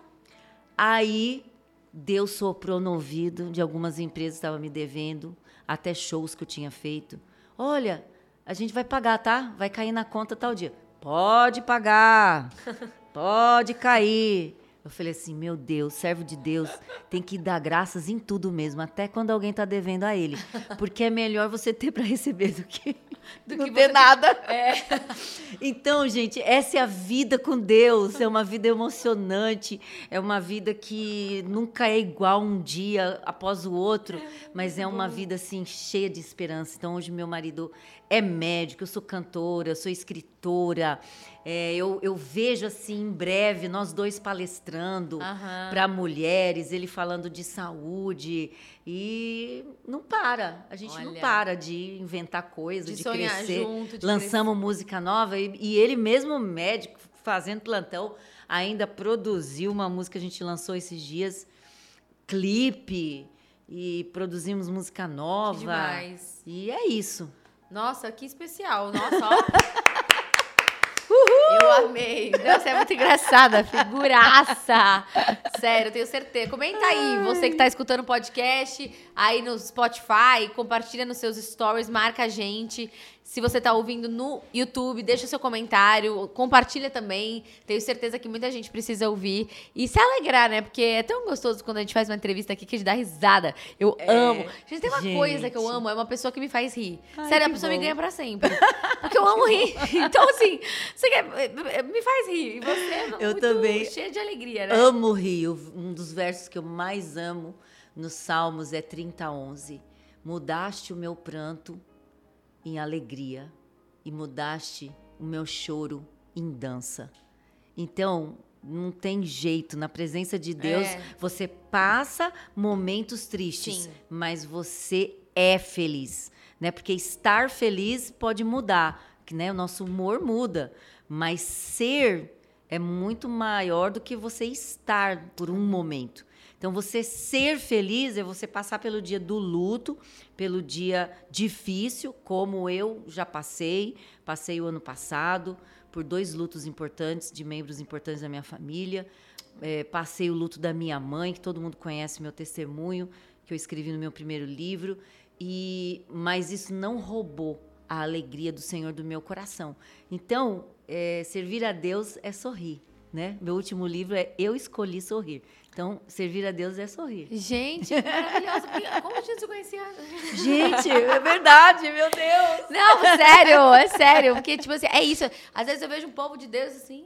Speaker 1: Aí Deus soprou no ouvido de algumas empresas que estavam me devendo, até shows que eu tinha feito. Olha, a gente vai pagar, tá? Vai cair na conta tal dia. Pode pagar. Pode cair. Eu falei assim, meu Deus, servo de Deus, tem que dar graças em tudo mesmo, até quando alguém está devendo a ele. Porque é melhor você ter para receber do que, do não que ter nada.
Speaker 2: É.
Speaker 1: Então, gente, essa é a vida com Deus. É uma vida emocionante, é uma vida que nunca é igual um dia após o outro, mas é uma vida assim cheia de esperança. Então, hoje meu marido é médico, eu sou cantora, eu sou escritora. É, eu, eu, vejo assim em breve nós dois palestrando uhum. para mulheres, ele falando de saúde e não para. A gente Olha, não para de inventar coisas, de, de crescer.
Speaker 2: Junto, de
Speaker 1: Lançamos
Speaker 2: crescer.
Speaker 1: música nova e, e ele mesmo médico fazendo plantão ainda produziu uma música que a gente lançou esses dias, clipe e produzimos música nova. E é isso.
Speaker 2: Nossa, que especial. Nossa, ó. Uhul! Eu amei. Nossa, é muito engraçada. Figuraça. Sério, tenho certeza. Comenta aí, você que tá escutando o podcast, aí no Spotify, compartilha nos seus stories, marca a gente. Se você está ouvindo no YouTube, deixa seu comentário, compartilha também. Tenho certeza que muita gente precisa ouvir e se alegrar, né? Porque é tão gostoso quando a gente faz uma entrevista aqui que a gente dá risada. Eu é, amo. Gente, tem uma gente. coisa que eu amo, é uma pessoa que me faz rir. Ai, Sério, a pessoa bom. me ganha para sempre. Porque eu amo rir. Então, assim, você quer, me faz rir. E você é
Speaker 1: eu muito também
Speaker 2: cheia de alegria, né?
Speaker 1: Amo rir. Um dos versos que eu mais amo nos Salmos é 30, 11. Mudaste o meu pranto em alegria e mudaste o meu choro em dança. Então, não tem jeito, na presença de Deus, é. você passa momentos tristes, Sim. mas você é feliz, né? Porque estar feliz pode mudar, que né, o nosso humor muda, mas ser é muito maior do que você estar por um momento. Então, você ser feliz é você passar pelo dia do luto, pelo dia difícil, como eu já passei. Passei o ano passado por dois lutos importantes de membros importantes da minha família. É, passei o luto da minha mãe, que todo mundo conhece meu testemunho, que eu escrevi no meu primeiro livro. E mas isso não roubou a alegria do Senhor do meu coração. Então, é, servir a Deus é sorrir. Né? Meu último livro é Eu Escolhi Sorrir. Então, servir a Deus é sorrir.
Speaker 2: Gente, maravilhosa. Como a gente se conhecia?
Speaker 1: Gente, é verdade, meu Deus.
Speaker 2: Não, sério, é sério. Porque, tipo assim, é isso. Às vezes eu vejo um povo de Deus assim.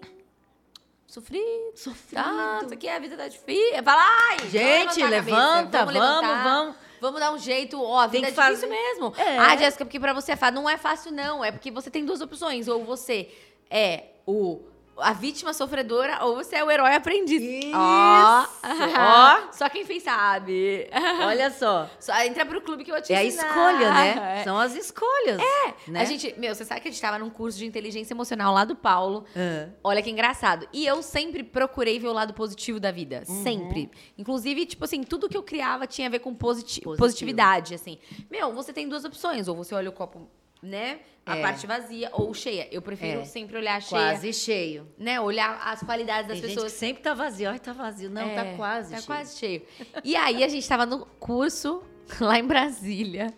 Speaker 2: Sofrido.
Speaker 1: Sofrido.
Speaker 2: Tá, isso aqui é a vida da difícil. Vai lá,
Speaker 1: gente, levanta, vamos, vamos, vamos.
Speaker 2: Vamos dar um jeito. Ó, a vida é difícil mesmo. É. Ah, Jéssica, porque pra você é fácil. Não é fácil, não. É porque você tem duas opções. Ou você é o a vítima sofredora ou você é o herói aprendido.
Speaker 1: Isso! Ó!
Speaker 2: Oh. Só quem fez sabe.
Speaker 1: Olha só.
Speaker 2: só. Entra pro clube que eu te
Speaker 1: É
Speaker 2: ensinar.
Speaker 1: a escolha, né? É. São as escolhas.
Speaker 2: É.
Speaker 1: Né?
Speaker 2: A gente, meu, você sabe que a gente tava num curso de inteligência emocional lá do Paulo. Uhum. Olha que engraçado. E eu sempre procurei ver o lado positivo da vida. Uhum. Sempre. Inclusive, tipo assim, tudo que eu criava tinha a ver com positi Positivo. positividade, assim. Meu, você tem duas opções. Ou você olha o copo né? A é. parte vazia ou cheia. Eu prefiro é. sempre olhar cheia.
Speaker 1: Quase cheio.
Speaker 2: Né? Olhar as qualidades das
Speaker 1: Tem
Speaker 2: pessoas.
Speaker 1: Gente sempre tá vazio. Ai, tá vazio. Não, tá é, tá quase
Speaker 2: tá
Speaker 1: cheio.
Speaker 2: Tá quase cheio. E aí a gente tava no curso lá em Brasília.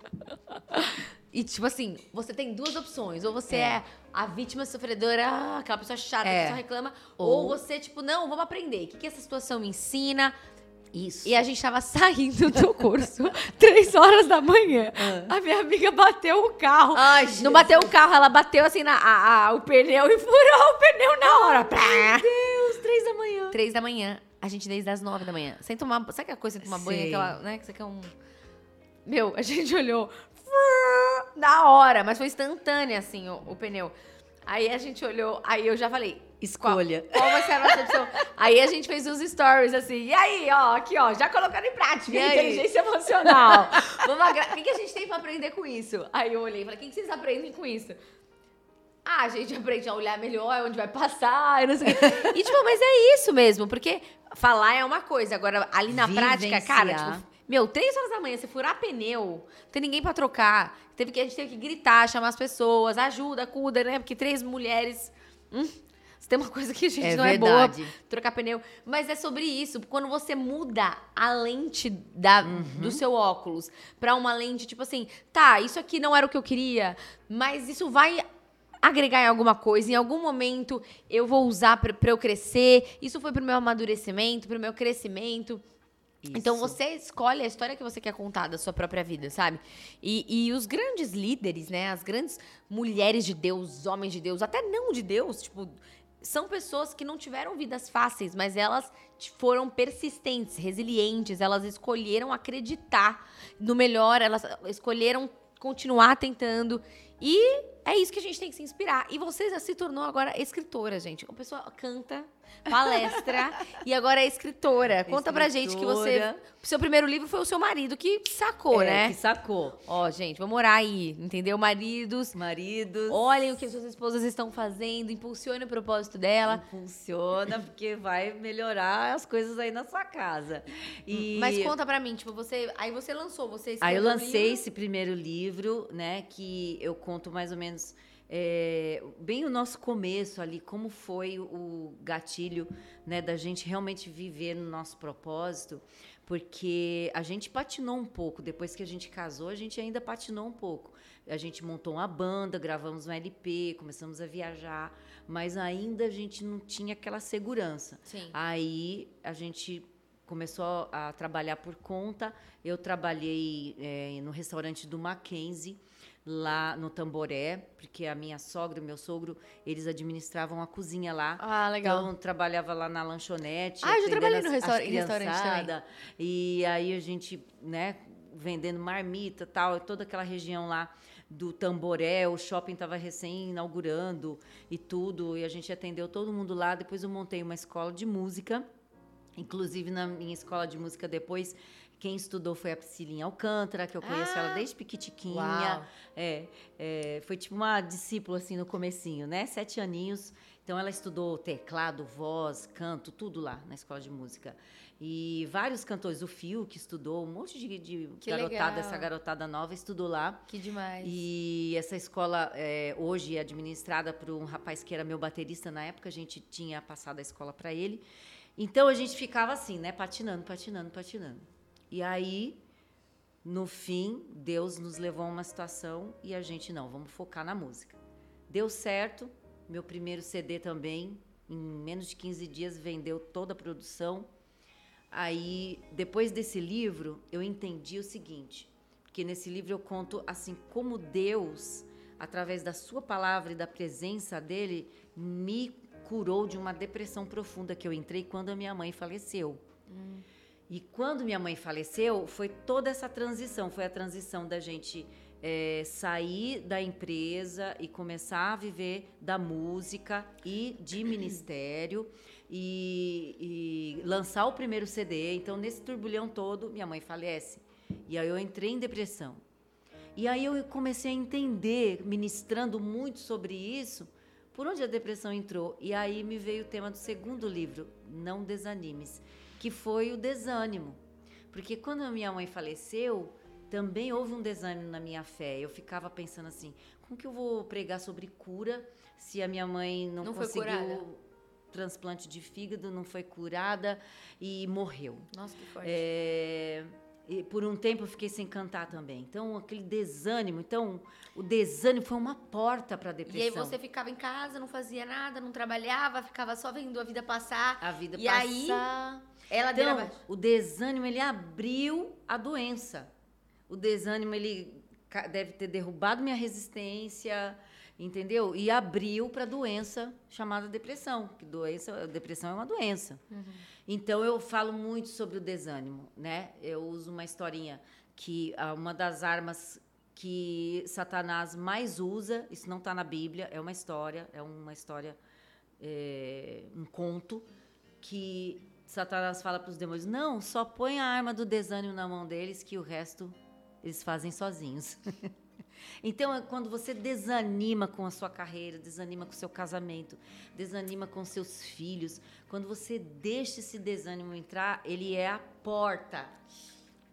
Speaker 2: E, tipo assim, você tem duas opções. Ou você é, é a vítima sofredora, aquela pessoa chata é. que só reclama. Ou... ou... você, tipo, não, vamos aprender. O que, que essa situação me ensina?
Speaker 1: Isso.
Speaker 2: E a gente tava saindo do curso, três horas da manhã. Ah. A minha amiga bateu o carro.
Speaker 1: Ai,
Speaker 2: não bateu o carro, ela bateu assim na, a, a, o pneu e furou o pneu na hora.
Speaker 1: Meu Deus, três da manhã.
Speaker 2: Três da manhã. A gente desde as nove da manhã. Sem tomar. Sabe aquela coisa de tomar banho? Aquela, né? Que você quer um. Meu, a gente olhou. Na hora, mas foi instantânea, assim, o, o pneu. Aí a gente olhou, aí eu já falei,
Speaker 1: Escolha.
Speaker 2: Qual, qual, vai ser a nossa opção? aí a gente fez uns stories assim. E aí, ó, aqui, ó, já colocando em prática inteligência emocional. Vamos agra... O que, que a gente tem pra aprender com isso? Aí eu olhei e falei, o que, que vocês aprendem com isso? Ah, a gente aprende a olhar melhor onde vai passar, e não sei o quê. E, tipo, mas é isso mesmo, porque falar é uma coisa, agora ali na prática, cara,
Speaker 1: Vivenciar.
Speaker 2: tipo, meu, três horas da manhã, você furar pneu, não tem ninguém pra trocar. Teve que, a gente teve que gritar, chamar as pessoas, ajuda, cuida, né? Porque três mulheres. Hum, se tem uma coisa que a gente
Speaker 1: É
Speaker 2: não
Speaker 1: verdade.
Speaker 2: é boa, trocar pneu. Mas é sobre isso. Quando você muda a lente da,
Speaker 1: Uhum.
Speaker 2: do seu óculos pra uma lente, tipo assim, tá, isso aqui não era o que eu queria, mas isso vai agregar em alguma coisa. Em algum momento eu vou usar pra eu crescer. Isso foi pro meu amadurecimento, pro meu crescimento. Então
Speaker 1: Isso.
Speaker 2: você escolhe a história que você quer contar da sua própria vida, sabe? E, e os grandes líderes, né? As grandes mulheres de Deus, homens de Deus, até não de Deus, tipo, são pessoas que não tiveram vidas fáceis, mas elas foram persistentes, resilientes, elas escolheram acreditar no melhor, elas escolheram continuar tentando. E é isso que a gente tem que se inspirar. E você já se tornou agora escritora, gente. A pessoa canta, palestra e agora é escritora. Conta pra gente que você.
Speaker 1: Escritora.
Speaker 2: Seu primeiro livro foi o seu marido que sacou,
Speaker 1: É,
Speaker 2: né?
Speaker 1: Que sacou.
Speaker 2: Ó, gente, vamos orar aí, entendeu? Maridos,
Speaker 1: Maridos.
Speaker 2: olhem o que suas esposas estão fazendo, impulsione o propósito dela.
Speaker 1: Funciona, porque vai melhorar as coisas aí na sua casa. E...
Speaker 2: Mas conta pra mim, tipo, você. Aí você lançou, você
Speaker 1: Aí eu
Speaker 2: escreveu
Speaker 1: lancei
Speaker 2: livro.
Speaker 1: esse primeiro livro, né? Que eu conto mais ou menos é, bem o nosso começo ali, como foi o gatilho, né? Da gente realmente viver no nosso propósito, porque a gente patinou um pouco depois que a gente casou, a gente ainda patinou um pouco. A gente montou uma banda, gravamos um LP, começamos a viajar, mas ainda a gente não tinha aquela segurança.
Speaker 2: Sim.
Speaker 1: Aí a gente começou a trabalhar por conta. Eu trabalhei eh, no restaurante do Mackenzie, lá no Tamboré, porque a minha sogra e o meu sogro, eles administravam a cozinha lá.
Speaker 2: Ah, legal.
Speaker 1: Então, trabalhava lá na lanchonete.
Speaker 2: Ah, eu já trabalhei no em restaurante também.
Speaker 1: E aí a gente, né, vendendo marmita tal, toda aquela região lá do Tamboré, o shopping estava recém inaugurando e tudo, e a gente atendeu todo mundo lá. Depois eu montei uma escola de música. Inclusive, na minha escola de música depois, quem estudou foi a Priscilinha Alcântara, que eu conheço
Speaker 2: Ah!
Speaker 1: ela desde pequitiquinha.
Speaker 2: Uau.
Speaker 1: É, é, foi tipo uma discípula assim no comecinho, né? Sete aninhos. Então ela estudou teclado, voz, canto, tudo lá na escola de música. E vários cantores, o Fio que estudou, um monte de, de garotada,
Speaker 2: legal.
Speaker 1: essa garotada nova estudou lá.
Speaker 2: Que demais.
Speaker 1: E essa escola é, hoje é administrada por um rapaz que era meu baterista na época, a gente tinha passado a escola para ele. Então a gente ficava assim, né, patinando, patinando, patinando. E aí, no fim, Deus nos levou a uma situação e a gente não, vamos focar na música. Deu certo, meu primeiro CD também, em menos de 15 dias vendeu toda a produção. Aí, depois desse livro, eu entendi o seguinte, porque nesse livro eu conto assim como Deus, através da sua palavra e da presença dele, me curou de uma depressão profunda que eu entrei quando a minha mãe faleceu. E quando minha mãe faleceu, foi toda essa transição. Foi a transição da gente eh, sair da empresa e começar a viver da música e de ministério e, e lançar o primeiro CD. Então, nesse turbulhão todo, minha mãe falece. E aí eu entrei em depressão. E aí eu comecei a entender, ministrando muito sobre isso, por onde a depressão entrou. E aí me veio o tema do segundo livro, Não Desanimes, que foi o desânimo. Porque quando a minha mãe faleceu, também houve um desânimo na minha fé. Eu ficava pensando assim, como que eu vou pregar sobre cura se a minha mãe não,
Speaker 2: Não
Speaker 1: conseguiu transplante de fígado, não foi curada e morreu.
Speaker 2: Nossa, que forte.
Speaker 1: É, e por um tempo eu fiquei sem cantar também. Então, aquele desânimo. Então, o desânimo foi uma porta para a
Speaker 2: E
Speaker 1: depressão.
Speaker 2: aí você ficava em casa, não fazia nada, não trabalhava, ficava só vendo a vida passar.
Speaker 1: A vida
Speaker 2: E aí,
Speaker 1: passar.
Speaker 2: Ela
Speaker 1: Então, o desânimo, ele abriu a doença. O desânimo, ele deve ter derrubado minha resistência, entendeu? E abriu para a doença chamada depressão. Que doença, depressão é uma doença. Então, eu falo muito sobre o desânimo, né? Eu uso uma historinha que ah, uma das armas que Satanás mais usa, isso não está na Bíblia, é uma história, é uma história, é, um conto, que Satanás fala para os demônios: não, só põe a arma do desânimo na mão deles, que o resto eles fazem sozinhos. Então, é quando você desanima com a sua carreira, desanima com o seu casamento, desanima com seus filhos, quando você deixa esse desânimo entrar, ele é a porta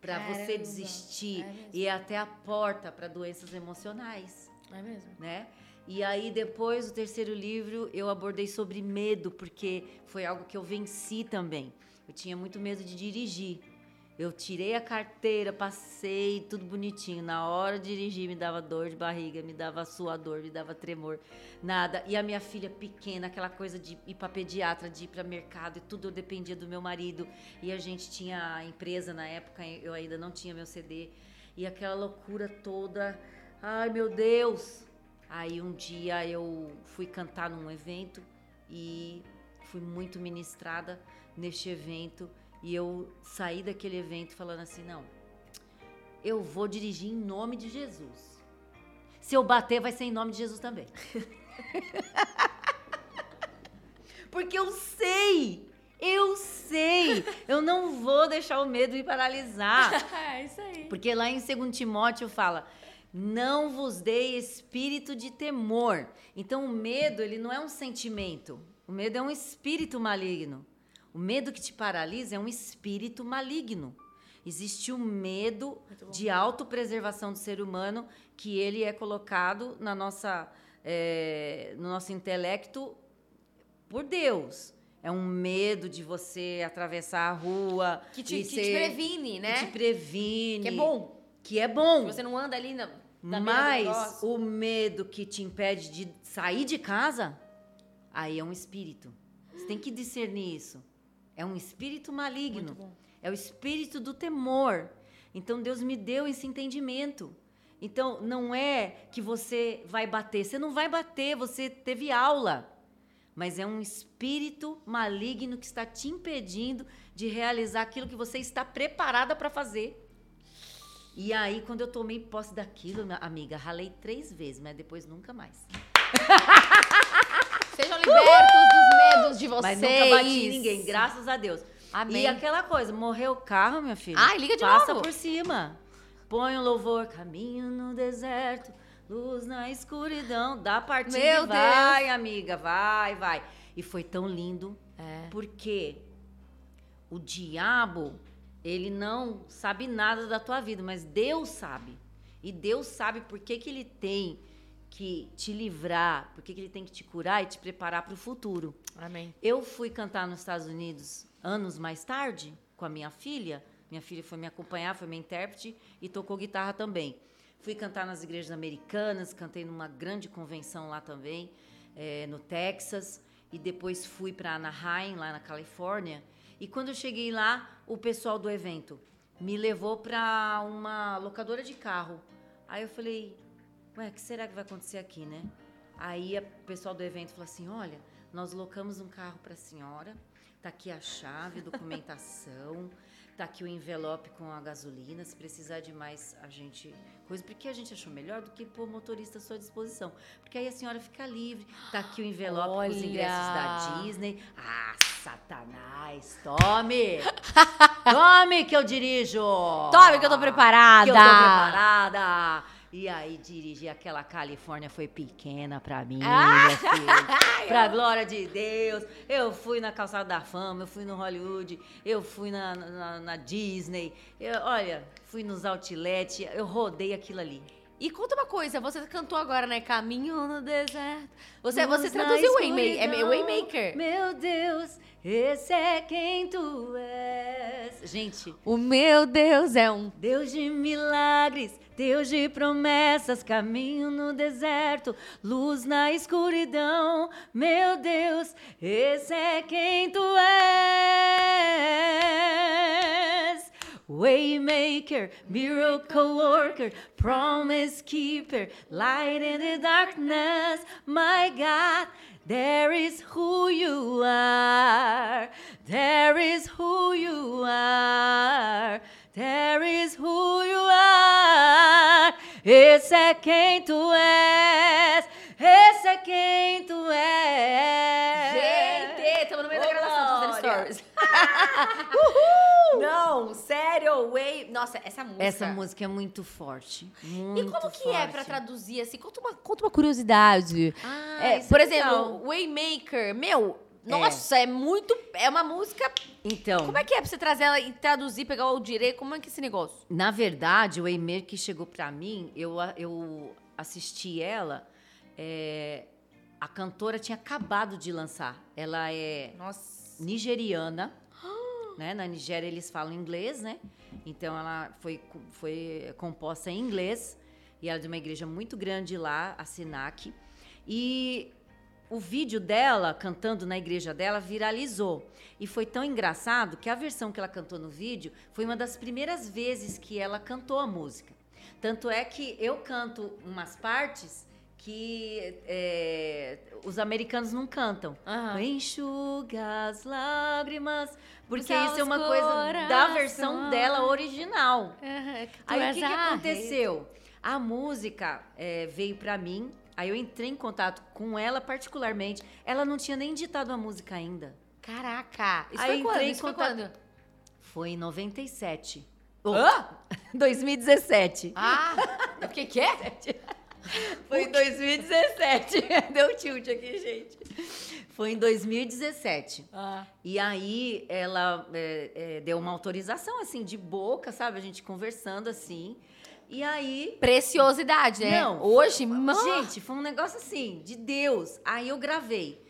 Speaker 1: para você desistir
Speaker 2: é
Speaker 1: e é até a porta para doenças emocionais,
Speaker 2: É mesmo?
Speaker 1: né? E aí depois o terceiro livro eu abordei sobre medo, porque foi algo que eu venci também. Eu tinha muito medo de dirigir. Eu tirei a carteira, passei tudo bonitinho. Na hora de dirigir me dava dor de barriga, me dava suador, me dava tremor, nada. E a minha filha pequena, aquela coisa de ir para pediatra, de ir para mercado, e tudo eu dependia do meu marido. E a gente tinha a empresa na época, eu ainda não tinha meu CD. E aquela loucura toda. Ai, meu Deus! Aí um dia eu fui cantar num evento e fui muito ministrada neste evento e eu saí daquele evento falando assim, não, eu vou dirigir em nome de Jesus. Se eu bater, vai ser em nome de Jesus também. Porque eu sei, eu sei, eu não vou deixar o medo me paralisar.
Speaker 2: é isso aí.
Speaker 1: Porque lá em 2 Timóteo fala: "Não vos dei espírito de temor". Então o medo, ele não é um sentimento. O medo é um espírito maligno. O medo que te paralisa é um espírito maligno. Existe o medo de autopreservação do ser humano que ele é colocado na nossa, eh, no nosso intelecto por Deus. É um medo de você atravessar a rua.
Speaker 2: Que te, que te
Speaker 1: ser-
Speaker 2: previne, né?
Speaker 1: que te previne.
Speaker 2: Que é bom.
Speaker 1: Que é bom.
Speaker 2: Você não anda ali na,
Speaker 1: Mas o medo que te impede de sair de casa, aí é um espírito. Você tem que discernir isso. É um espírito maligno. É o espírito do temor. Então Deus me deu esse entendimento. Então não é que você vai bater, você não vai bater, você teve aula. Mas é um espírito maligno que está te impedindo de realizar aquilo que você está preparada para fazer. E aí, quando eu tomei posse daquilo, minha amiga, ralei três vezes, mas depois nunca mais.
Speaker 2: Sejam libertos dos medos de vocês.
Speaker 1: Mas nunca bati em ninguém, graças a Deus.
Speaker 2: Amém.
Speaker 1: E aquela coisa, morreu o carro, minha filha.
Speaker 2: Ai, liga de
Speaker 1: Passa
Speaker 2: novo.
Speaker 1: por cima. Põe o louvor, caminho no deserto, luz na escuridão. Dá partida
Speaker 2: Meu
Speaker 1: e vai, amiga, vai, vai. E foi tão lindo,
Speaker 2: É.
Speaker 1: porque o diabo, ele não sabe nada da tua vida, mas Deus sabe. E Deus sabe por que, que ele tem que te livrar, por que, que ele tem que te curar e te preparar para o futuro.
Speaker 2: Amém.
Speaker 1: Eu fui cantar nos Estados Unidos anos mais tarde com a minha filha. Minha filha foi me acompanhar, foi minha intérprete e tocou guitarra também. Fui cantar nas igrejas americanas, cantei numa grande convenção lá também, eh, no Texas. E depois fui para Anaheim, lá na Califórnia. E quando eu cheguei lá, o pessoal do evento me levou para uma locadora de carro. Aí eu falei, ué, o que será que vai acontecer aqui, né? Aí o pessoal do evento falou assim: olha, nós locamos um carro para a senhora, tá aqui a chave, documentação, tá aqui o envelope com a gasolina. Se precisar de mais, a gente. Coisa, porque a gente achou melhor do que pôr o motorista à sua disposição. Porque aí a senhora fica livre. Tá aqui o envelope com os
Speaker 2: Olha!
Speaker 1: ingressos da Disney. Ah, Satanás, tome! tome que eu dirijo!
Speaker 2: Tome que eu tô preparada.
Speaker 1: Que eu tô preparada! E aí, dirigir aquela Califórnia foi pequena pra mim,
Speaker 2: Ah!
Speaker 1: minha filha. Pra glória de Deus. Eu fui na Calçada da Fama, eu fui no Hollywood, eu fui na, na, na Disney. Eu, olha, fui nos outlet, eu rodei aquilo ali.
Speaker 2: E conta uma coisa, você cantou agora, né? Caminho no deserto. Você, você traduziu Waymaker. É. Waymaker.
Speaker 1: Meu Deus, esse é quem tu és. Gente,
Speaker 2: O meu Deus é um.
Speaker 1: Deus de milagres, Deus de promessas, caminho no deserto, luz na escuridão. Meu Deus, esse é quem tu és. Waymaker, miracle worker, promise keeper, light in the darkness, my God. There is who you are. There is who you are. There is who you are. Esse é quem tu és. Esse é quem tu és.
Speaker 2: Gente, estamos no meio da gravação, tô fazendo
Speaker 1: Glória.
Speaker 2: stories. Não, sério, Way. Nossa, essa música.
Speaker 1: Essa música é muito forte.
Speaker 2: E
Speaker 1: muito
Speaker 2: como que é pra
Speaker 1: forte.
Speaker 2: traduzir assim? Conta uma, conta uma curiosidade.
Speaker 1: Ah,
Speaker 2: É, por
Speaker 1: é
Speaker 2: exemplo. Waymaker, meu, nossa, é. muito. É uma música.
Speaker 1: Então,
Speaker 2: Como é que é pra você trazer ela e traduzir, pegar o direito? Como é que é esse negócio?
Speaker 1: na verdade, o Eimer que chegou pra mim, eu, eu assisti ela. É, a cantora tinha acabado de lançar. Ela é
Speaker 2: Nossa.
Speaker 1: nigeriana. né? Na Nigéria eles falam inglês, né? Então ela foi, foi composta em inglês. E ela é de uma igreja muito grande lá, a Sinac. E o vídeo dela cantando na igreja dela viralizou. E foi tão engraçado que a versão que ela cantou no vídeo foi uma das primeiras vezes que ela cantou a música. Tanto é que eu canto umas partes que é, os americanos não cantam.
Speaker 2: Aham.
Speaker 1: Enxuga as lágrimas. Porque isso é uma coisa da versão dela original.
Speaker 2: Tu
Speaker 1: Aí o que, que aconteceu? A música é, veio pra mim, aí eu entrei em contato com ela particularmente. Ela não tinha nem ditado a música ainda.
Speaker 2: Caraca. Isso
Speaker 1: Aí
Speaker 2: foi quando? Isso foi
Speaker 1: contato-
Speaker 2: quando?
Speaker 1: Foi em 97. Oh,
Speaker 2: Hã?
Speaker 1: 2017.
Speaker 2: Ah, o que que é?
Speaker 1: Foi em 2017. Deu tilt aqui, gente. Foi em 2017.
Speaker 2: Ah.
Speaker 1: E aí ela é, é, deu uma autorização, assim, de boca, sabe? A gente conversando assim. E aí
Speaker 2: Preciosidade, né?
Speaker 1: Não,
Speaker 2: Hoje, mano.
Speaker 1: Gente, foi um negócio assim, de Deus. Aí eu gravei.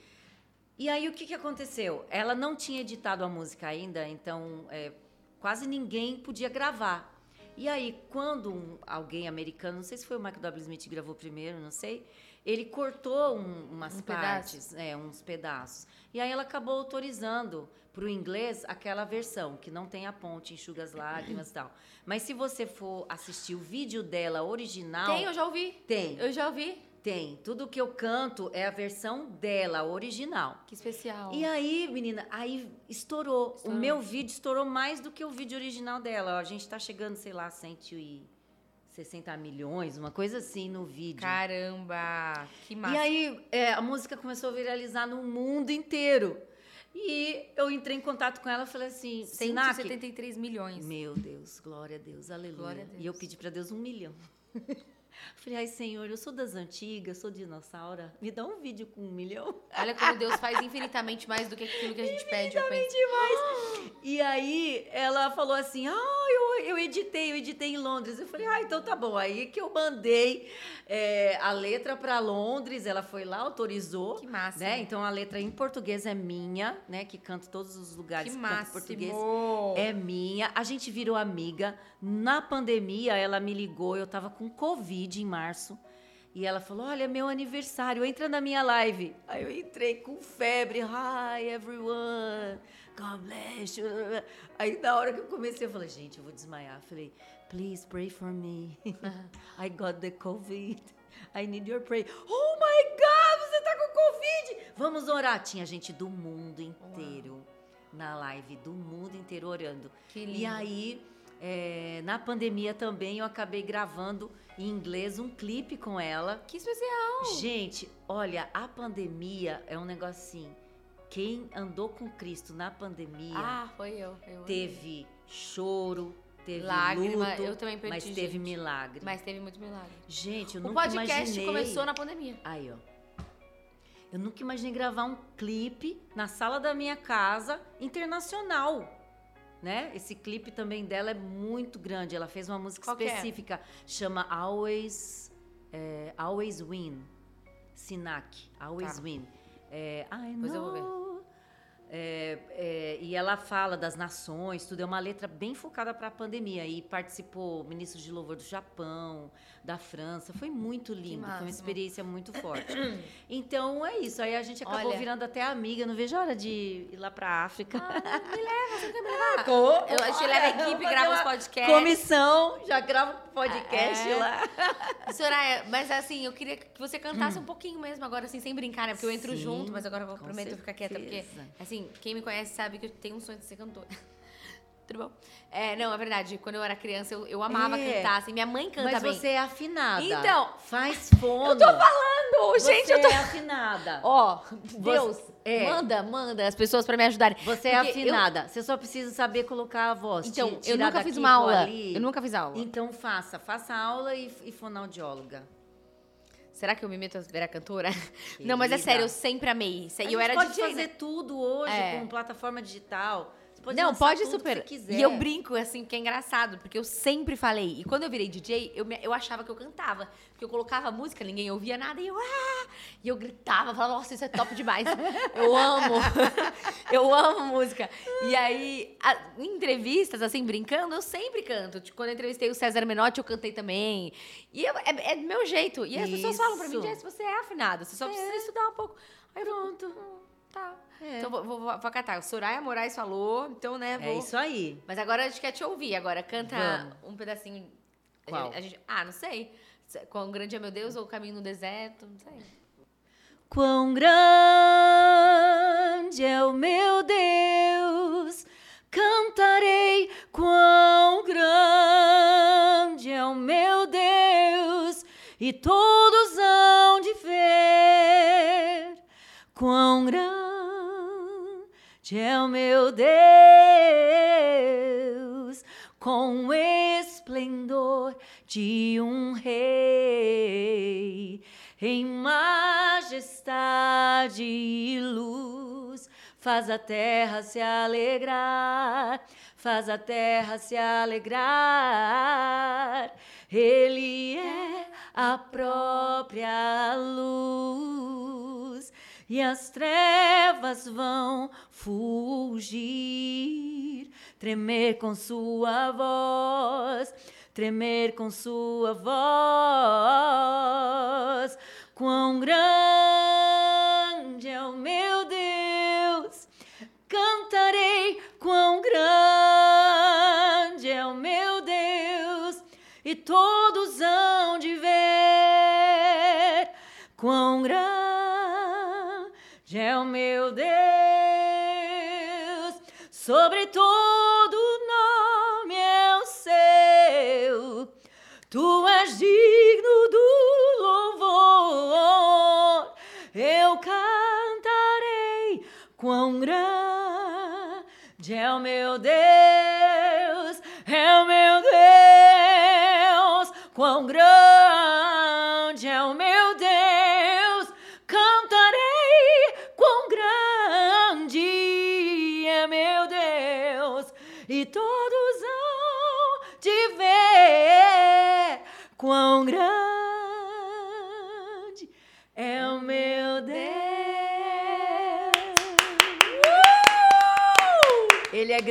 Speaker 1: E aí o que, que aconteceu? Ela não tinha editado a música ainda, então é, quase ninguém podia gravar. E aí, quando um- alguém americano, não sei se foi o Michael W. Smith que gravou primeiro, não sei, ele cortou um- umas
Speaker 2: Um
Speaker 1: partes, é, uns pedaços. E aí ela acabou autorizando para o inglês aquela versão, que não tem a ponte, enxuga as lágrimas e tal. Mas se você for assistir o vídeo dela original.
Speaker 2: Tem, eu já ouvi.
Speaker 1: Tem,
Speaker 2: Eu já ouvi.
Speaker 1: Tem. Tudo que eu canto é a versão dela, original.
Speaker 2: Que especial.
Speaker 1: E aí, menina, aí estourou.
Speaker 2: Estourou.
Speaker 1: O meu vídeo estourou mais do que o vídeo original dela. A gente tá chegando, sei lá, 160 milhões, uma coisa assim no vídeo.
Speaker 2: Caramba, que massa.
Speaker 1: E aí, é, a música começou a viralizar no mundo inteiro. E eu entrei em contato com ela e falei assim, Sinac,
Speaker 2: 173 milhões.
Speaker 1: meu Deus, glória a Deus, aleluia.
Speaker 2: Glória a Deus.
Speaker 1: E eu pedi para Deus um milhão. Falei, ai Senhor, eu sou das antigas, sou dinossauro, me dá um vídeo com um milhão.
Speaker 2: Olha como Deus faz infinitamente mais do que aquilo que a gente pede. Eu penso.
Speaker 1: E aí ela falou assim, ah, eu, eu editei, eu editei em Londres. Eu falei, ah, então tá bom. Aí que eu mandei é, a letra para Londres, ela foi lá, autorizou.
Speaker 2: Que massa.
Speaker 1: Né? Então a letra em português é minha, né? Que canto todos os lugares
Speaker 2: Que
Speaker 1: que canto
Speaker 2: máximo.
Speaker 1: português. É minha. A gente virou amiga. Na pandemia, ela me ligou. Eu tava com Covid em março. E ela falou: Olha, é meu aniversário, entra na minha live. Aí eu entrei com febre. Hi, everyone. God bless you. Aí na hora que eu comecei, eu falei: Gente, eu vou desmaiar. Eu falei: Please pray for me. I got the Covid. I need your prayer. Oh my God, você tá com Covid. Vamos orar. Tinha gente do mundo inteiro na live, do mundo inteiro orando.
Speaker 2: Que lindo.
Speaker 1: E aí, é, na pandemia também, eu acabei gravando em inglês um clipe com ela.
Speaker 2: Que especial.
Speaker 1: Gente, olha, a pandemia é um negócio assim. Quem andou com Cristo na pandemia
Speaker 2: Ah, foi eu. eu
Speaker 1: teve choro, teve
Speaker 2: Lágrima,
Speaker 1: luto,
Speaker 2: eu também perdi
Speaker 1: mas teve
Speaker 2: gente.
Speaker 1: milagre.
Speaker 2: Mas teve muito milagre.
Speaker 1: Gente, eu
Speaker 2: O
Speaker 1: nunca
Speaker 2: podcast
Speaker 1: imaginei.
Speaker 2: começou na pandemia.
Speaker 1: Aí, ó. Eu nunca imaginei gravar um clipe na sala da minha casa internacional. Né? Esse clipe também dela é muito grande. Ela fez uma música
Speaker 2: Qual é?
Speaker 1: específica, chama Always, é, Always Win. Sinac, Always
Speaker 2: Tá.
Speaker 1: Win. É, I
Speaker 2: Depois eu vou ver.
Speaker 1: know. É, é, e ela fala das nações, tudo. É uma letra bem focada para a pandemia. E participou ministros de louvor do Japão, da França. Foi muito lindo. Foi uma experiência muito forte. Então é isso. Aí a gente acabou
Speaker 2: Olha.
Speaker 1: virando até amiga. Não vejo a hora de ir lá para África.
Speaker 2: Ah,
Speaker 1: Co-
Speaker 2: Eu, a gente leva a equipe, grava os podcasts.
Speaker 1: Comissão, já gravo podcast
Speaker 2: É.
Speaker 1: lá.
Speaker 2: Soraya, mas assim, eu queria que você cantasse um pouquinho mesmo agora, assim, sem brincar, né? Porque eu entro
Speaker 1: Hum. Sim,
Speaker 2: junto, mas agora eu prometo ficar quieta, porque,
Speaker 1: certeza.
Speaker 2: assim, quem me conhece sabe que eu tenho um sonho de ser cantora. Tudo bom? É, não, é verdade. Quando eu era criança, eu, eu amava
Speaker 1: É.
Speaker 2: cantar, assim. Minha mãe canta
Speaker 1: Mas
Speaker 2: bem.
Speaker 1: você é afinada.
Speaker 2: Então,
Speaker 1: faz fono.
Speaker 2: Eu tô falando!
Speaker 1: Você
Speaker 2: Gente, eu tô...
Speaker 1: é afinada.
Speaker 2: Ó, Deus,
Speaker 1: É.
Speaker 2: Manda, manda as pessoas pra me ajudarem.
Speaker 1: Você é
Speaker 2: Porque eu-
Speaker 1: afinada. Você só precisa saber colocar a voz.
Speaker 2: Então, eu nunca fiz uma aula.
Speaker 1: ali.
Speaker 2: Eu nunca fiz aula.
Speaker 1: Então faça. Faça aula e, e fonoaudióloga.
Speaker 2: Será que eu me meto a virar cantora? Não, mas é
Speaker 1: Querida.
Speaker 2: sério, eu sempre amei. E eu era
Speaker 1: pode
Speaker 2: DJ,
Speaker 1: fazer
Speaker 2: né?
Speaker 1: tudo hoje
Speaker 2: É.
Speaker 1: com plataforma digital. Pode
Speaker 2: Não, pode super. E eu brinco, assim, porque é engraçado, porque eu sempre falei. E quando eu virei DJ, eu, me- eu achava que eu cantava. Porque eu colocava música, ninguém ouvia nada, e eu. Ah! E eu gritava, falava, nossa, isso é top demais. eu amo. eu amo música. E aí, a- em entrevistas, assim, brincando, eu sempre canto. Tipo, quando eu entrevistei o César Menotti, eu cantei também. E eu- é, é do meu jeito. E as pessoas falam pra mim. Jess, você é afinada, você só precisa estudar um pouco. Aí eu pronto. Tá.
Speaker 1: É.
Speaker 2: Então vou, vou, vou catar. Soraya Moraes falou, então, né, vou.
Speaker 1: É isso aí.
Speaker 2: Mas agora a gente quer te ouvir. Agora canta
Speaker 1: Vamos.
Speaker 2: um pedacinho. A
Speaker 1: Qual?
Speaker 2: a gente- ah, não sei. Quão grande é meu Deus ou o caminho no deserto, não sei.
Speaker 1: Quão grande é o meu Deus, cantarei. Quão grande é o meu Deus, e todos hão de ver. Quão grande é o meu Deus, com o esplendor de um rei, em majestade e luz, faz a terra se alegrar, faz a terra se alegrar. Ele é a própria luz e as trevas vão fugir, tremer com sua voz, tremer com sua voz. Quão grande é o meu Deus, cantarei quão grande é o meu Deus, e todos hão de ver quão grande é o meu Deus,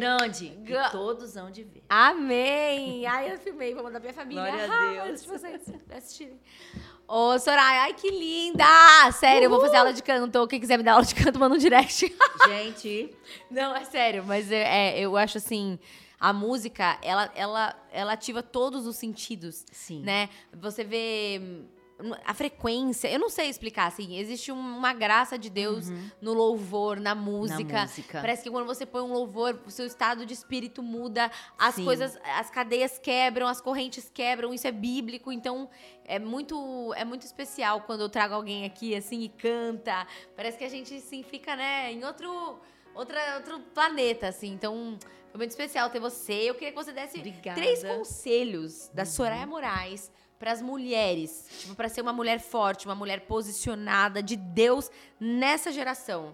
Speaker 1: grande
Speaker 2: Gra-
Speaker 1: e todos hão de ver.
Speaker 2: Amém! Ai, eu filmei, vou mandar pra minha família.
Speaker 1: Glória a
Speaker 2: Ah,
Speaker 1: Deus.
Speaker 2: antes de vocês assistirem. Ô, Soraya, ai que linda! Sério, eu vou fazer aula de canto. Quem quiser me dar aula de canto, manda um direct.
Speaker 1: Gente,
Speaker 2: Não, é sério, mas é, é, eu acho assim, a música, ela, ela, ela ativa todos os sentidos,
Speaker 1: sim.
Speaker 2: né? Você vê a frequência, eu não sei explicar, assim, existe um- uma graça de Deus no louvor, na música.
Speaker 1: Na música.
Speaker 2: Parece que quando você põe um louvor, o seu estado de espírito muda, as
Speaker 1: Sim.
Speaker 2: coisas, as cadeias quebram, as correntes quebram, isso é bíblico, então é muito, é muito especial quando eu trago alguém aqui assim e canta. Parece que a gente assim fica, né, em outro outra, outro planeta assim. Então, foi muito especial ter você. Eu queria que você desse
Speaker 1: Obrigada.
Speaker 2: três conselhos da Soraya Moraes para as mulheres, tipo, para ser uma mulher forte, uma mulher posicionada de Deus nessa geração.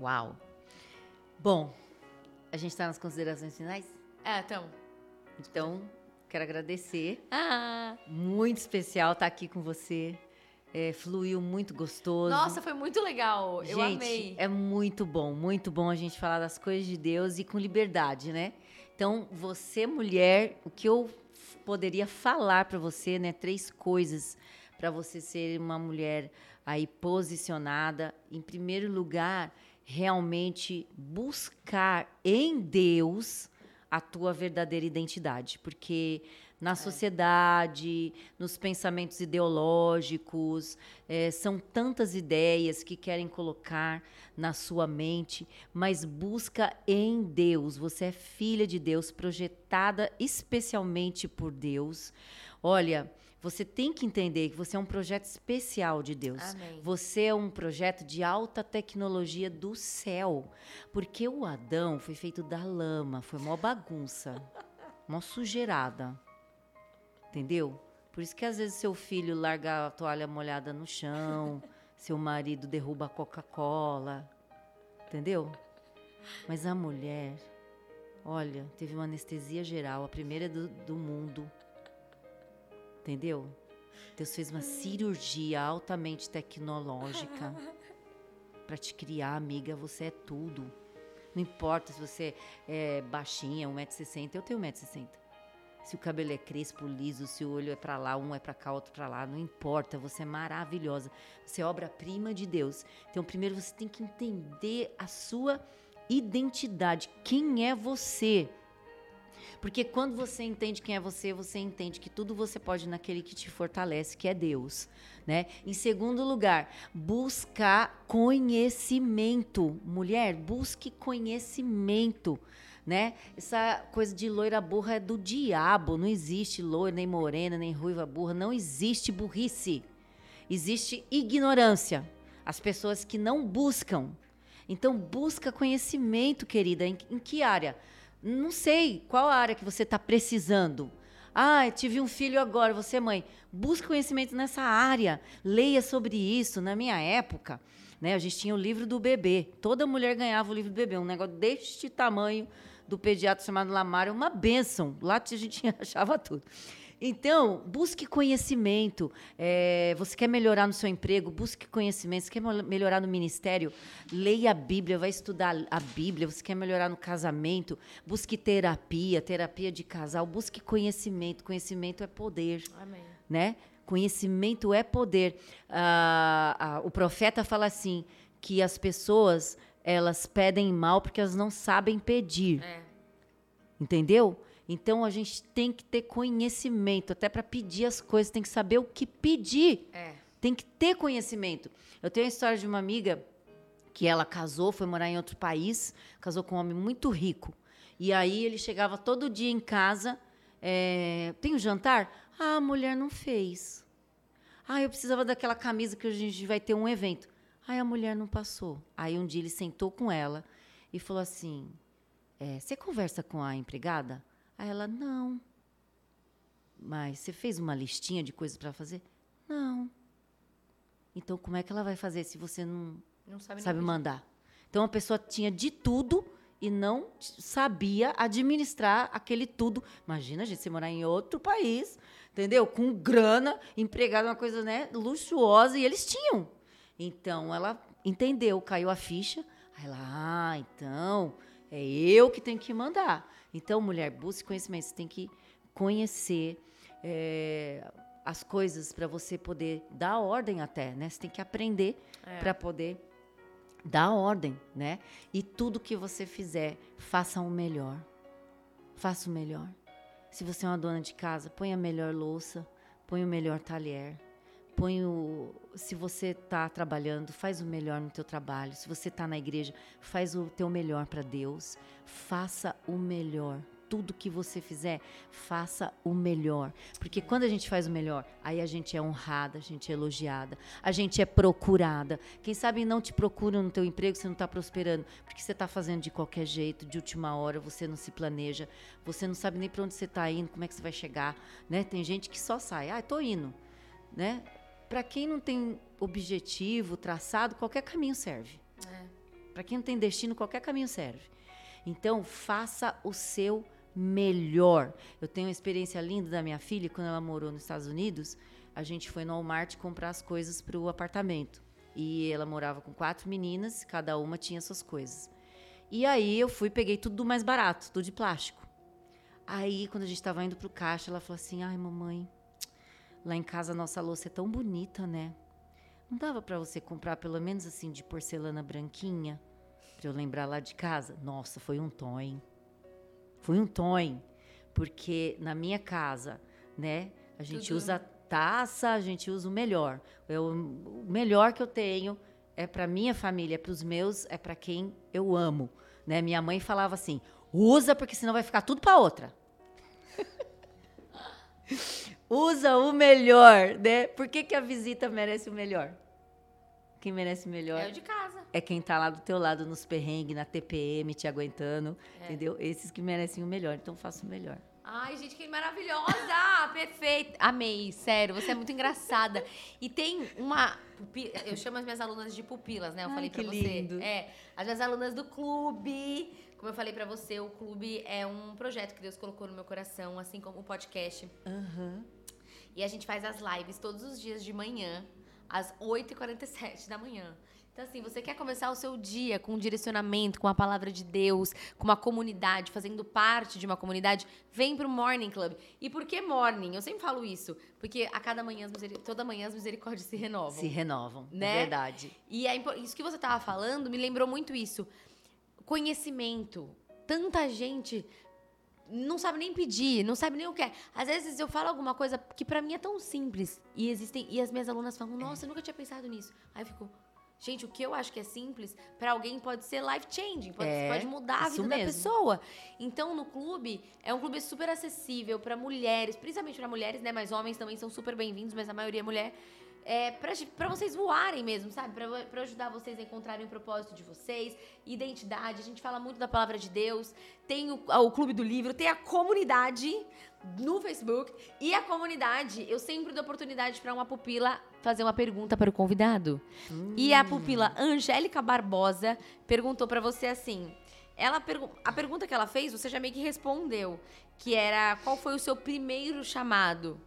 Speaker 1: Uau. Bom, a gente está nas considerações finais?
Speaker 2: É, então.
Speaker 1: Então, quero agradecer.
Speaker 2: Ah,
Speaker 1: Muito especial estar aqui com você. É, fluiu muito gostoso.
Speaker 2: nossa, foi muito legal. Eu
Speaker 1: gente,
Speaker 2: amei.
Speaker 1: é muito bom, muito bom a gente falar das coisas de Deus e com liberdade, né? Então, você, mulher, o que eu poderia falar para você, né? Três coisas para você ser uma mulher aí posicionada. Em primeiro lugar, realmente buscar em Deus a tua verdadeira identidade, porque na sociedade, nos pensamentos ideológicos, eh, são tantas ideias que querem colocar na sua mente, mas busca em Deus. Você é filha de Deus, projetada especialmente por Deus. Olha, Você tem que entender que você é um projeto especial de Deus.
Speaker 2: Amém.
Speaker 1: Você é um projeto de alta tecnologia do céu. Porque o Adão foi feito da lama, foi mó bagunça, mó sujeirada. Entendeu? Por isso que às vezes seu filho larga a toalha molhada no chão, seu marido derruba a Coca-Cola. Entendeu? Mas a mulher, olha, teve uma anestesia geral, a primeira do, do mundo. Entendeu? Deus fez uma cirurgia altamente tecnológica para te criar, amiga. Você é tudo. Não importa se você é baixinha, 1,60m. Eu tenho 1,60m. Se o cabelo é crespo, liso, se o olho é para lá, um é para cá, outro para lá, não importa. Você é maravilhosa. Você é obra-prima de Deus. Então, primeiro você tem que entender a sua identidade. Quem é você? Porque quando você entende quem é você, você entende que tudo você pode naquele que te fortalece, que é Deus, né? Em segundo lugar, buscar conhecimento. Mulher, busque conhecimento, né? Essa coisa de loira burra é do diabo, não existe loira, nem morena, nem ruiva burra, não existe burrice. Existe ignorância. As pessoas que não buscam. Então busca conhecimento, querida, em, em que área? Não sei qual área que você está precisando. Ah, tive um filho agora, você é mãe. Busque conhecimento nessa área. Leia sobre isso. Na minha época, né, a gente tinha o livro do bebê. Toda mulher ganhava o livro do bebê. Um negócio deste tamanho do pediatra chamado Lamar. Uma benção. Lá a gente achava tudo. Então, busque conhecimento. É, você quer melhorar no seu emprego? Busque conhecimento. Você quer melhorar no ministério? Leia a Bíblia, vai estudar a Bíblia. Você quer melhorar no casamento? Busque terapia, terapia de casal. Busque conhecimento. Conhecimento é poder.
Speaker 2: Amém.
Speaker 1: Né? Conhecimento é poder. Ah, ah, o profeta fala assim que as pessoas elas pedem mal porque elas não sabem pedir.
Speaker 2: É.
Speaker 1: Entendeu? Então a gente tem que ter conhecimento, até para pedir as coisas, tem que saber o que pedir.
Speaker 2: É.
Speaker 1: Tem que ter conhecimento. Eu tenho a história de uma amiga que ela casou, foi morar em outro país, casou com um homem muito rico. E aí ele chegava todo dia em casa, é, tem o um jantar? Ah, a mulher não fez. Ah, eu precisava daquela camisa que a gente vai ter um evento. Aí a mulher não passou. Aí um dia ele sentou com ela e falou assim: é, Você conversa com a empregada? Aí ela, não. Mas você fez uma listinha de coisas para fazer? Não. Então, como é que ela vai fazer se você não,
Speaker 2: não sabe,
Speaker 1: sabe mandar? Então, a pessoa tinha de tudo e não sabia administrar aquele tudo. Imagina, gente, você morar em outro país, entendeu? Com grana, empregado, uma coisa né, luxuosa, e eles tinham. Então, ela entendeu, caiu a ficha. Aí ela, ah, então, é eu que tenho que mandar. Então, mulher, busque conhecimento. Você tem que conhecer é, as coisas para você poder dar ordem até, né? Você tem que aprender é. para poder dar ordem, né? E tudo que você fizer, faça o melhor. Faça o melhor. Se você é uma dona de casa, põe a melhor louça, põe o melhor talher, põe o, se você está trabalhando, faz o melhor no teu trabalho. Se você está na igreja, faz o teu melhor para Deus. Faça o melhor. Tudo que você fizer, faça o melhor. Porque quando a gente faz o melhor, aí a gente é honrada, a gente é elogiada, a gente é procurada. Quem sabe não te procuram no teu emprego, você não está prosperando, porque você está fazendo de qualquer jeito, de última hora, você não se planeja, você não sabe nem para onde você está indo, como é que você vai chegar, né? Tem gente que só sai, ah, estou indo, né? para quem não tem objetivo traçado, qualquer caminho serve. É. Para quem não tem destino, qualquer caminho serve. Então, faça o seu melhor. Eu tenho uma experiência linda da minha filha, quando ela morou nos Estados Unidos, a gente foi no Walmart comprar as coisas para o apartamento. E ela morava com quatro meninas, cada uma tinha suas coisas. E aí eu fui, peguei tudo do mais barato, tudo de plástico. Aí, quando a gente estava indo para o caixa, ela falou assim: ai, mamãe, Lá em casa a nossa louça é tão bonita, né? Não dava para você comprar pelo menos assim de porcelana branquinha? Pra eu lembrar lá de casa? Nossa, foi um tom, hein? Foi um tom, porque na minha casa, né, a gente Tudo. usa taça, a gente usa o melhor. Eu, o melhor que eu tenho é para minha família, é para os meus, é para quem eu amo, né? Minha mãe falava assim: "Usa porque senão vai ficar tudo para outra". usa o melhor, né? Por que, que a visita merece o melhor? Quem merece melhor
Speaker 2: É o de casa.
Speaker 1: é quem tá lá do teu lado nos perrengues, na TPM, te aguentando,
Speaker 2: É.
Speaker 1: entendeu? Esses que merecem o melhor, então faça o melhor.
Speaker 2: Ai, gente, que maravilhosa! Perfeita! Amei, sério, você é muito engraçada. E tem uma. pupi- Eu chamo as minhas alunas de pupilas, né? Eu
Speaker 1: Ai,
Speaker 2: falei pra
Speaker 1: que
Speaker 2: você.
Speaker 1: lindo.
Speaker 2: É, as minhas alunas do clube. Como eu falei pra você, o clube é um projeto que Deus colocou no meu coração, assim como o podcast.
Speaker 1: Aham.
Speaker 2: E a gente faz as lives todos os dias de manhã, às 8h47 da manhã. Então, assim, você quer começar o seu dia com um direcionamento, com a palavra de Deus, com uma comunidade, fazendo parte de uma comunidade, vem pro Morning Club. E por que Morning? Eu sempre falo isso, porque a cada manhã, toda manhã as misericórdias se renovam.
Speaker 1: Se renovam,
Speaker 2: Né?
Speaker 1: é verdade.
Speaker 2: E é isso que você tava falando me lembrou muito isso. Conhecimento. Tanta gente não sabe nem pedir, não sabe nem o que é. Às vezes eu falo alguma coisa que pra mim é tão simples e existem e as minhas alunas falam: "Nossa, eu nunca tinha pensado nisso". Aí eu fico Gente, o que eu acho que é simples, pra alguém pode ser life changing, pode,
Speaker 1: É,
Speaker 2: pode mudar a vida da
Speaker 1: mesmo.
Speaker 2: pessoa. Então, no clube, é um clube super acessível pra mulheres, principalmente pra mulheres, né? Mas homens também são super bem-vindos, mas a maioria é mulher é, pra vocês voarem mesmo, sabe? Pra, pra ajudar vocês a encontrarem o propósito de vocês, identidade. A gente fala muito da palavra de Deus. Tem o, o Clube do Livro, tem a comunidade no Facebook. E a comunidade, eu sempre dou oportunidade pra uma pupila fazer uma pergunta para o convidado. E a pupila Angélica Barbosa perguntou pra você assim. Ela pergu- a pergunta que ela fez, você já meio que respondeu, que era qual foi o seu primeiro chamado?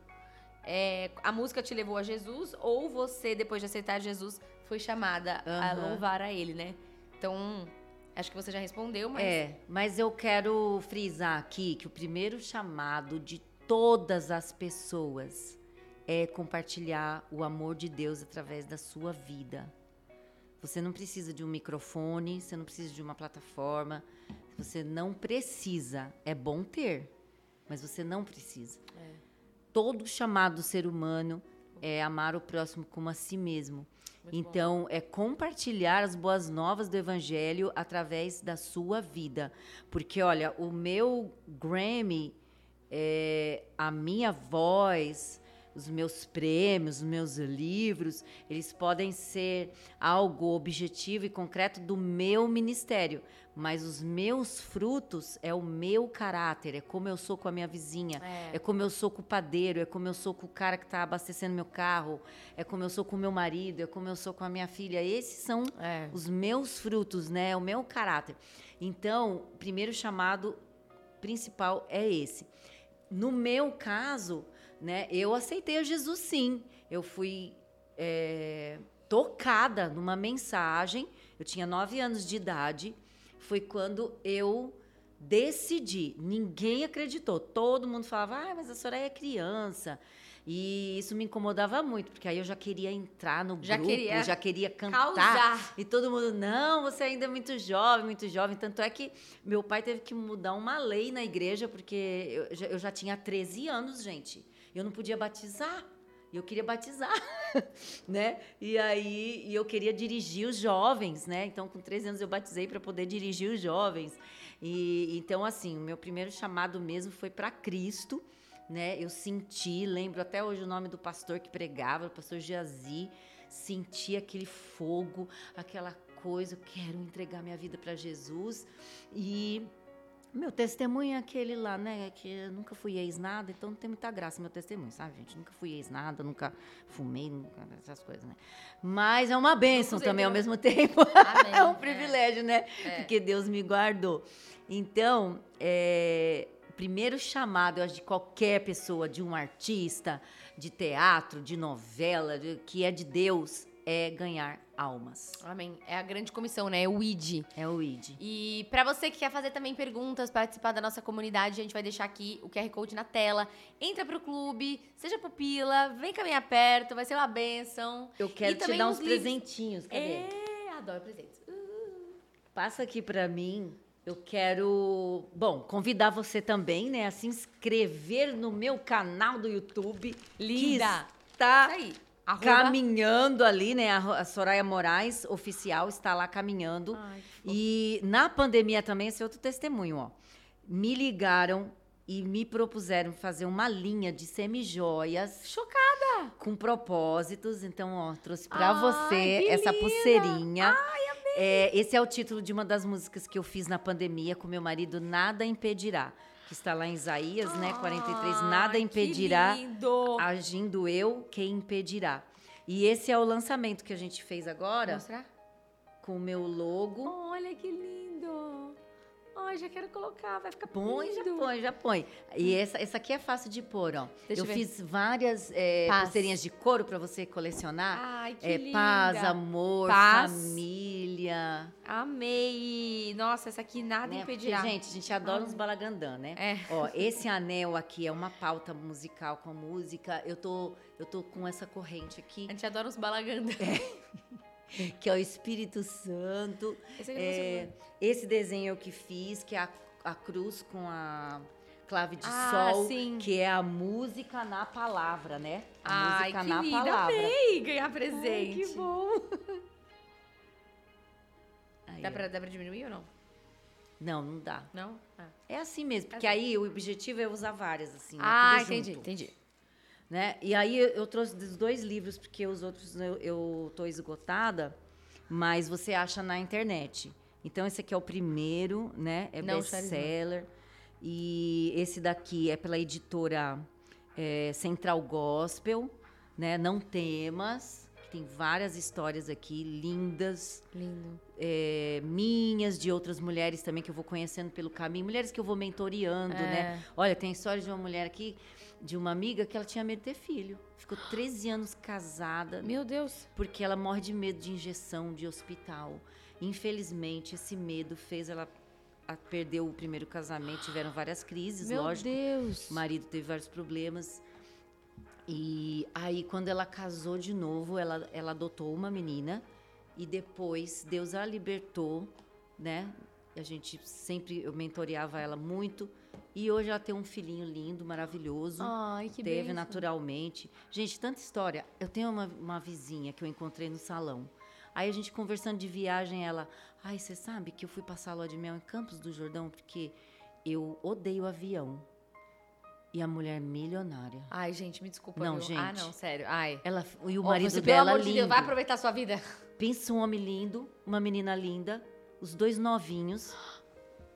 Speaker 2: É, a música te levou a Jesus ou você, depois de aceitar Jesus, foi chamada a
Speaker 1: Aham.
Speaker 2: louvar a ele, né? Então, acho que você já respondeu, mas.
Speaker 1: É, mas eu quero frisar aqui que o primeiro chamado de todas as pessoas é compartilhar o amor de Deus através da sua vida. Você não precisa de um microfone, você não precisa de uma plataforma, você não precisa. É bom ter, mas você não precisa. Todo chamado do ser humano é amar o próximo como a si mesmo.
Speaker 2: Muito
Speaker 1: então, é compartilhar as boas novas do evangelho através da sua vida. Porque, olha, o meu Grammy, é, a minha voz, os meus prêmios, os meus livros, eles podem ser algo objetivo e concreto do meu ministério. Mas os meus frutos é o meu caráter, é como eu sou com a minha vizinha,
Speaker 2: É.
Speaker 1: é como eu sou com o padeiro, é como eu sou com o cara que está abastecendo meu carro, é como eu sou com o meu marido, é como eu sou com a minha filha. Esses são
Speaker 2: É.
Speaker 1: os meus frutos, né? O meu caráter. Então, o primeiro chamado principal é esse. No meu caso, né? Eu aceitei a Jesus sim. Eu fui é, tocada numa mensagem. Eu tinha nove anos de idade. Foi quando eu decidi. Ninguém acreditou. Todo mundo falava, ah, mas a Soraya é criança. E isso me incomodava muito, porque aí eu já queria entrar no
Speaker 2: Já
Speaker 1: grupo,
Speaker 2: queria
Speaker 1: já queria cantar.
Speaker 2: Causar.
Speaker 1: E todo mundo, não, você ainda é muito jovem, muito jovem. Tanto é que meu pai teve que mudar uma lei na igreja, porque eu já, eu já tinha 13 anos, gente. Eu não podia batizar. Eu queria batizar, né? E aí e eu queria dirigir os jovens, né? Então, com 13 anos eu batizei para poder dirigir os jovens. E então, assim, o meu primeiro chamado mesmo foi para Cristo, né? Eu senti, lembro até hoje o nome do pastor que pregava, o pastor Geazi, senti aquele fogo, aquela coisa, eu quero entregar minha vida para Jesus. E meu testemunho é aquele lá, né? Que eu nunca fui ex-nada, então não tem muita graça meu testemunho, sabe, gente? Nunca fui ex-nada, nunca fumei, nunca essas coisas, né? Mas é uma bênção também ao mesmo tempo.
Speaker 2: Amém.
Speaker 1: é um privilégio, né?
Speaker 2: É.
Speaker 1: Porque Deus me guardou. Então, é, o primeiro chamado, eu acho, de qualquer pessoa, de um artista, de teatro, de novela, de- que é de Deus, é ganhar almas.
Speaker 2: Amém. É a grande comissão, né? É o ID.
Speaker 1: É o ID.
Speaker 2: E pra você que quer fazer também perguntas, participar da nossa comunidade, a gente vai deixar aqui o QR Code na tela. Entra pro clube, seja pupila, vem caminhar perto, vai ser uma benção.
Speaker 1: Eu quero
Speaker 2: E
Speaker 1: te dar uns presentinhos. Cadê?
Speaker 2: É, adoro presentes.
Speaker 1: Passa aqui pra mim. Eu quero, bom, convidar você também, né, a se inscrever no meu canal do YouTube.
Speaker 2: Linda. Isso aí. Arroba-
Speaker 1: caminhando ali, né? A Soraya Moraes, oficial, está lá caminhando.
Speaker 2: Ai.
Speaker 1: E na pandemia também, esse é outro testemunho, ó. Me ligaram e me propuseram fazer uma linha de semijoias
Speaker 2: Chocada!
Speaker 1: com propósitos. Então, ó, trouxe pra
Speaker 2: Ai,
Speaker 1: você essa
Speaker 2: linda!
Speaker 1: pulseirinha. É, esse é o título de uma das músicas que eu fiz na pandemia com meu marido, Nada Impedirá. Que está lá em Isaías, né? 43, Nada Impedirá, agindo eu, quem impedirá. E esse é o lançamento que a gente fez agora,
Speaker 2: Mostrar?
Speaker 1: com o meu logo.
Speaker 2: Olha que lindo! Ai, já quero colocar, vai ficar
Speaker 1: Põe, já põe, já põe. E essa, essa aqui é fácil de pôr, ó.
Speaker 2: Deixa
Speaker 1: eu fiz várias é,
Speaker 2: Paz.
Speaker 1: pulseirinhas de couro para você colecionar.
Speaker 2: Ai, que
Speaker 1: é
Speaker 2: linda!
Speaker 1: paz, amor,
Speaker 2: Paz.
Speaker 1: família.
Speaker 2: Amei! Nossa, essa aqui nada
Speaker 1: né? Porque,
Speaker 2: impedirá.
Speaker 1: gente, a gente adora uns balagandã, né?
Speaker 2: É.
Speaker 1: Ó, esse anel aqui é uma pauta musical com música. Eu tô, eu tô com essa corrente aqui,
Speaker 2: A gente adora uns balaganda.
Speaker 1: que é o Espírito Santo.
Speaker 2: Esse
Speaker 1: É,
Speaker 2: não
Speaker 1: esse desenho eu que fiz, que é a, a cruz com a clave de
Speaker 2: Ah,
Speaker 1: sol,
Speaker 2: sim.
Speaker 1: que é a música na palavra, né? A
Speaker 2: Ai,
Speaker 1: música
Speaker 2: que
Speaker 1: na
Speaker 2: linda!
Speaker 1: palavra.
Speaker 2: Amei ganhar presente.
Speaker 1: Ai, que bom. Aí,
Speaker 2: Dá pra, dá pra diminuir ou não?
Speaker 1: Não, não dá.
Speaker 2: Não? Ah,
Speaker 1: É assim mesmo, porque
Speaker 2: Assim.
Speaker 1: aí o objetivo é usar várias, assim. né?
Speaker 2: ah entendi, entendi.
Speaker 1: Né? E aí eu, trouxe dois livros, porque os outros eu, tô esgotada, mas você acha na internet. Então esse aqui é o primeiro, né? É best-seller. E esse daqui é pela editora é, Central Gospel, né? Não Temas, que tem várias histórias aqui lindas
Speaker 2: Lindo.
Speaker 1: é, minhas, de outras mulheres também que eu vou conhecendo pelo caminho, mulheres que eu vou mentoreando,
Speaker 2: É.
Speaker 1: né? Olha, tem a história de uma mulher aqui, de uma amiga que ela tinha medo de ter filho. Ficou 13 anos casada,
Speaker 2: Meu Deus.
Speaker 1: porque ela morre de medo de injeção, de hospital. Infelizmente, esse medo fez ela perder o primeiro casamento, tiveram várias crises,
Speaker 2: Meu
Speaker 1: lógico.
Speaker 2: Deus.
Speaker 1: O marido teve vários problemas. E aí, quando ela casou de novo, ela, ela adotou uma menina. E depois, Deus a libertou, né? A gente sempre, eu mentoreava ela muito. E hoje ela tem um filhinho lindo, maravilhoso.
Speaker 2: Ai, que
Speaker 1: Teve
Speaker 2: bênção.
Speaker 1: naturalmente. Gente, tanta história. Eu tenho uma, uma vizinha que eu encontrei no salão. Aí a gente conversando de viagem, ela. Ai, você sabe que eu fui passar a lua de mel em Campos do Jordão porque eu odeio avião. E a mulher milionária.
Speaker 2: Ai, gente, me desculpa.
Speaker 1: Não,
Speaker 2: viu? Ah,
Speaker 1: gente.
Speaker 2: não, sério. Ai.
Speaker 1: Ela, e o marido
Speaker 2: você,
Speaker 1: dela
Speaker 2: pelo amor de
Speaker 1: lindo.
Speaker 2: Deus, vai aproveitar a sua vida.
Speaker 1: Pensa um homem lindo, uma menina linda, os dois novinhos.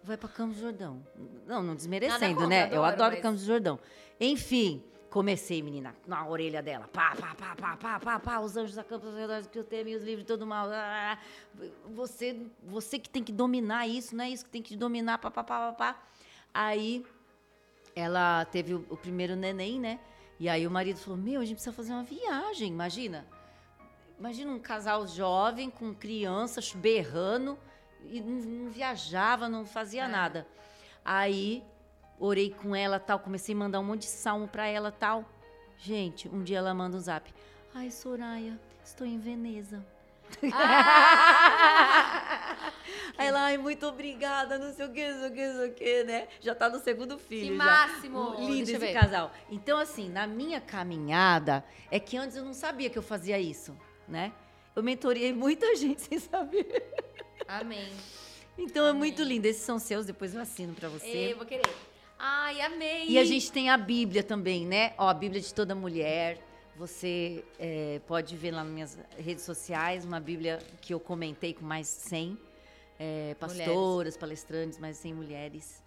Speaker 1: Vai pra Campos do Jordão. Não, não desmerecendo,
Speaker 2: contra,
Speaker 1: né? Eu
Speaker 2: adoro,
Speaker 1: adoro
Speaker 2: mas-
Speaker 1: Campos do Jordão. Enfim, comecei, menina, na orelha dela. Pá, pá, pá, pá, pá, pá, pá. Os anjos da Campos do Jordão, que eu tenho os livros todo mal. Ah, Você, você que tem que dominar isso, não é isso que tem que dominar, pá, pá, pá, pá, pá. Aí, ela teve o, o primeiro neném, né? E aí o marido falou, meu, a gente precisa fazer uma viagem, imagina. Imagina um casal jovem com crianças berrando e não, viajava, não fazia
Speaker 2: É.
Speaker 1: nada. Aí orei com ela tal, comecei a mandar um monte de salmo pra ela tal. Gente, um dia ela manda um zap. Ai, Soraya, estou em Veneza. Aí ela, ai, muito obrigada, não sei o que, não sei o que, não sei o que, né? Já tá no segundo filho.
Speaker 2: Que
Speaker 1: já.
Speaker 2: máximo!
Speaker 1: Lindo
Speaker 2: Deixa eu
Speaker 1: esse
Speaker 2: ver.
Speaker 1: casal. Então, assim, na minha caminhada, é que antes eu não sabia que eu fazia isso, né? Eu mentorei muita gente sem saber.
Speaker 2: Amém.
Speaker 1: Então é
Speaker 2: Amém.
Speaker 1: muito lindo. Esses são seus, depois eu assino pra você.
Speaker 2: Ei, vou querer. Ai, amei.
Speaker 1: E a gente tem a Bíblia também, né? Ó, a Bíblia de toda mulher. Você é, pode ver lá nas minhas redes sociais, uma Bíblia que eu comentei com mais de 100 é, pastoras, palestrantes, mais de 100 mulheres.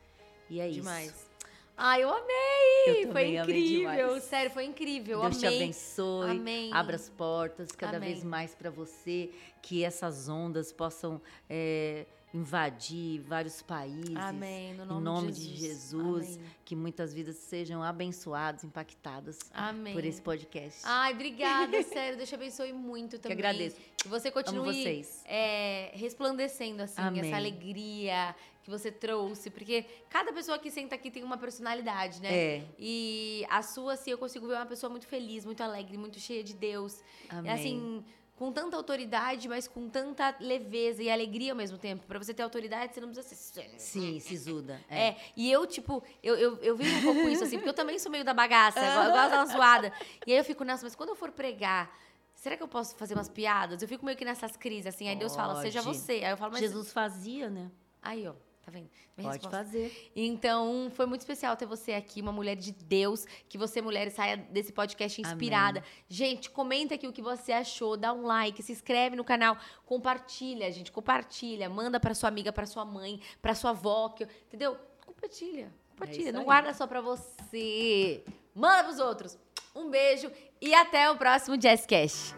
Speaker 1: E é
Speaker 2: Demais.
Speaker 1: isso.
Speaker 2: Ai, eu amei!
Speaker 1: Eu
Speaker 2: foi
Speaker 1: amei
Speaker 2: incrível.
Speaker 1: demais.
Speaker 2: Sério, foi incrível.
Speaker 1: Deus te
Speaker 2: amei.
Speaker 1: abençoe,
Speaker 2: Amém.
Speaker 1: abra as portas cada
Speaker 2: Amém.
Speaker 1: vez mais para você, que essas ondas possam é, invadir vários países.
Speaker 2: Amém. No nome,
Speaker 1: em nome
Speaker 2: de
Speaker 1: de
Speaker 2: Jesus.
Speaker 1: Jesus, que muitas vidas sejam abençoadas, impactadas
Speaker 2: Amém.
Speaker 1: por esse podcast.
Speaker 2: Ai, obrigada, sério. Deus te abençoe muito também.
Speaker 1: agradeço.
Speaker 2: Que você continue
Speaker 1: vocês.
Speaker 2: é, resplandecendo, assim,
Speaker 1: Amém.
Speaker 2: essa alegria que você trouxe. Porque cada pessoa que senta aqui tem uma personalidade, né?
Speaker 1: É.
Speaker 2: E a sua, assim, eu consigo ver uma pessoa muito feliz, muito alegre, muito cheia de Deus.
Speaker 1: Amém.
Speaker 2: Assim, com tanta autoridade, mas com tanta leveza e alegria ao mesmo tempo. Pra você ter autoridade, você não precisa ser.
Speaker 1: Sim, sisuda.
Speaker 2: É. e eu, tipo, eu, eu, eu vivo um pouco isso, assim, porque eu também sou meio da bagaça, eu, gosto uma zoada. E aí eu fico, nossa, mas quando eu for pregar, será que eu posso fazer umas piadas? Eu fico meio que nessas crises, assim, aí Deus fala, seja você. Aí eu falo, mas.
Speaker 1: Jesus fazia, né?
Speaker 2: Aí, ó. Tá vendo?
Speaker 1: Minha Pode resposta. fazer.
Speaker 2: Então, foi muito especial ter você aqui, uma mulher de Deus, que você, mulher, saia desse podcast inspirada. Amém. Gente, comenta aqui o que você achou, dá um like, se inscreve no canal, compartilha, gente, compartilha, manda para sua amiga, para sua mãe, para sua avó, que, entendeu? Compartilha, compartilha, é não guarda só para você. Manda pros outros. Um beijo e até o próximo Jazzcast.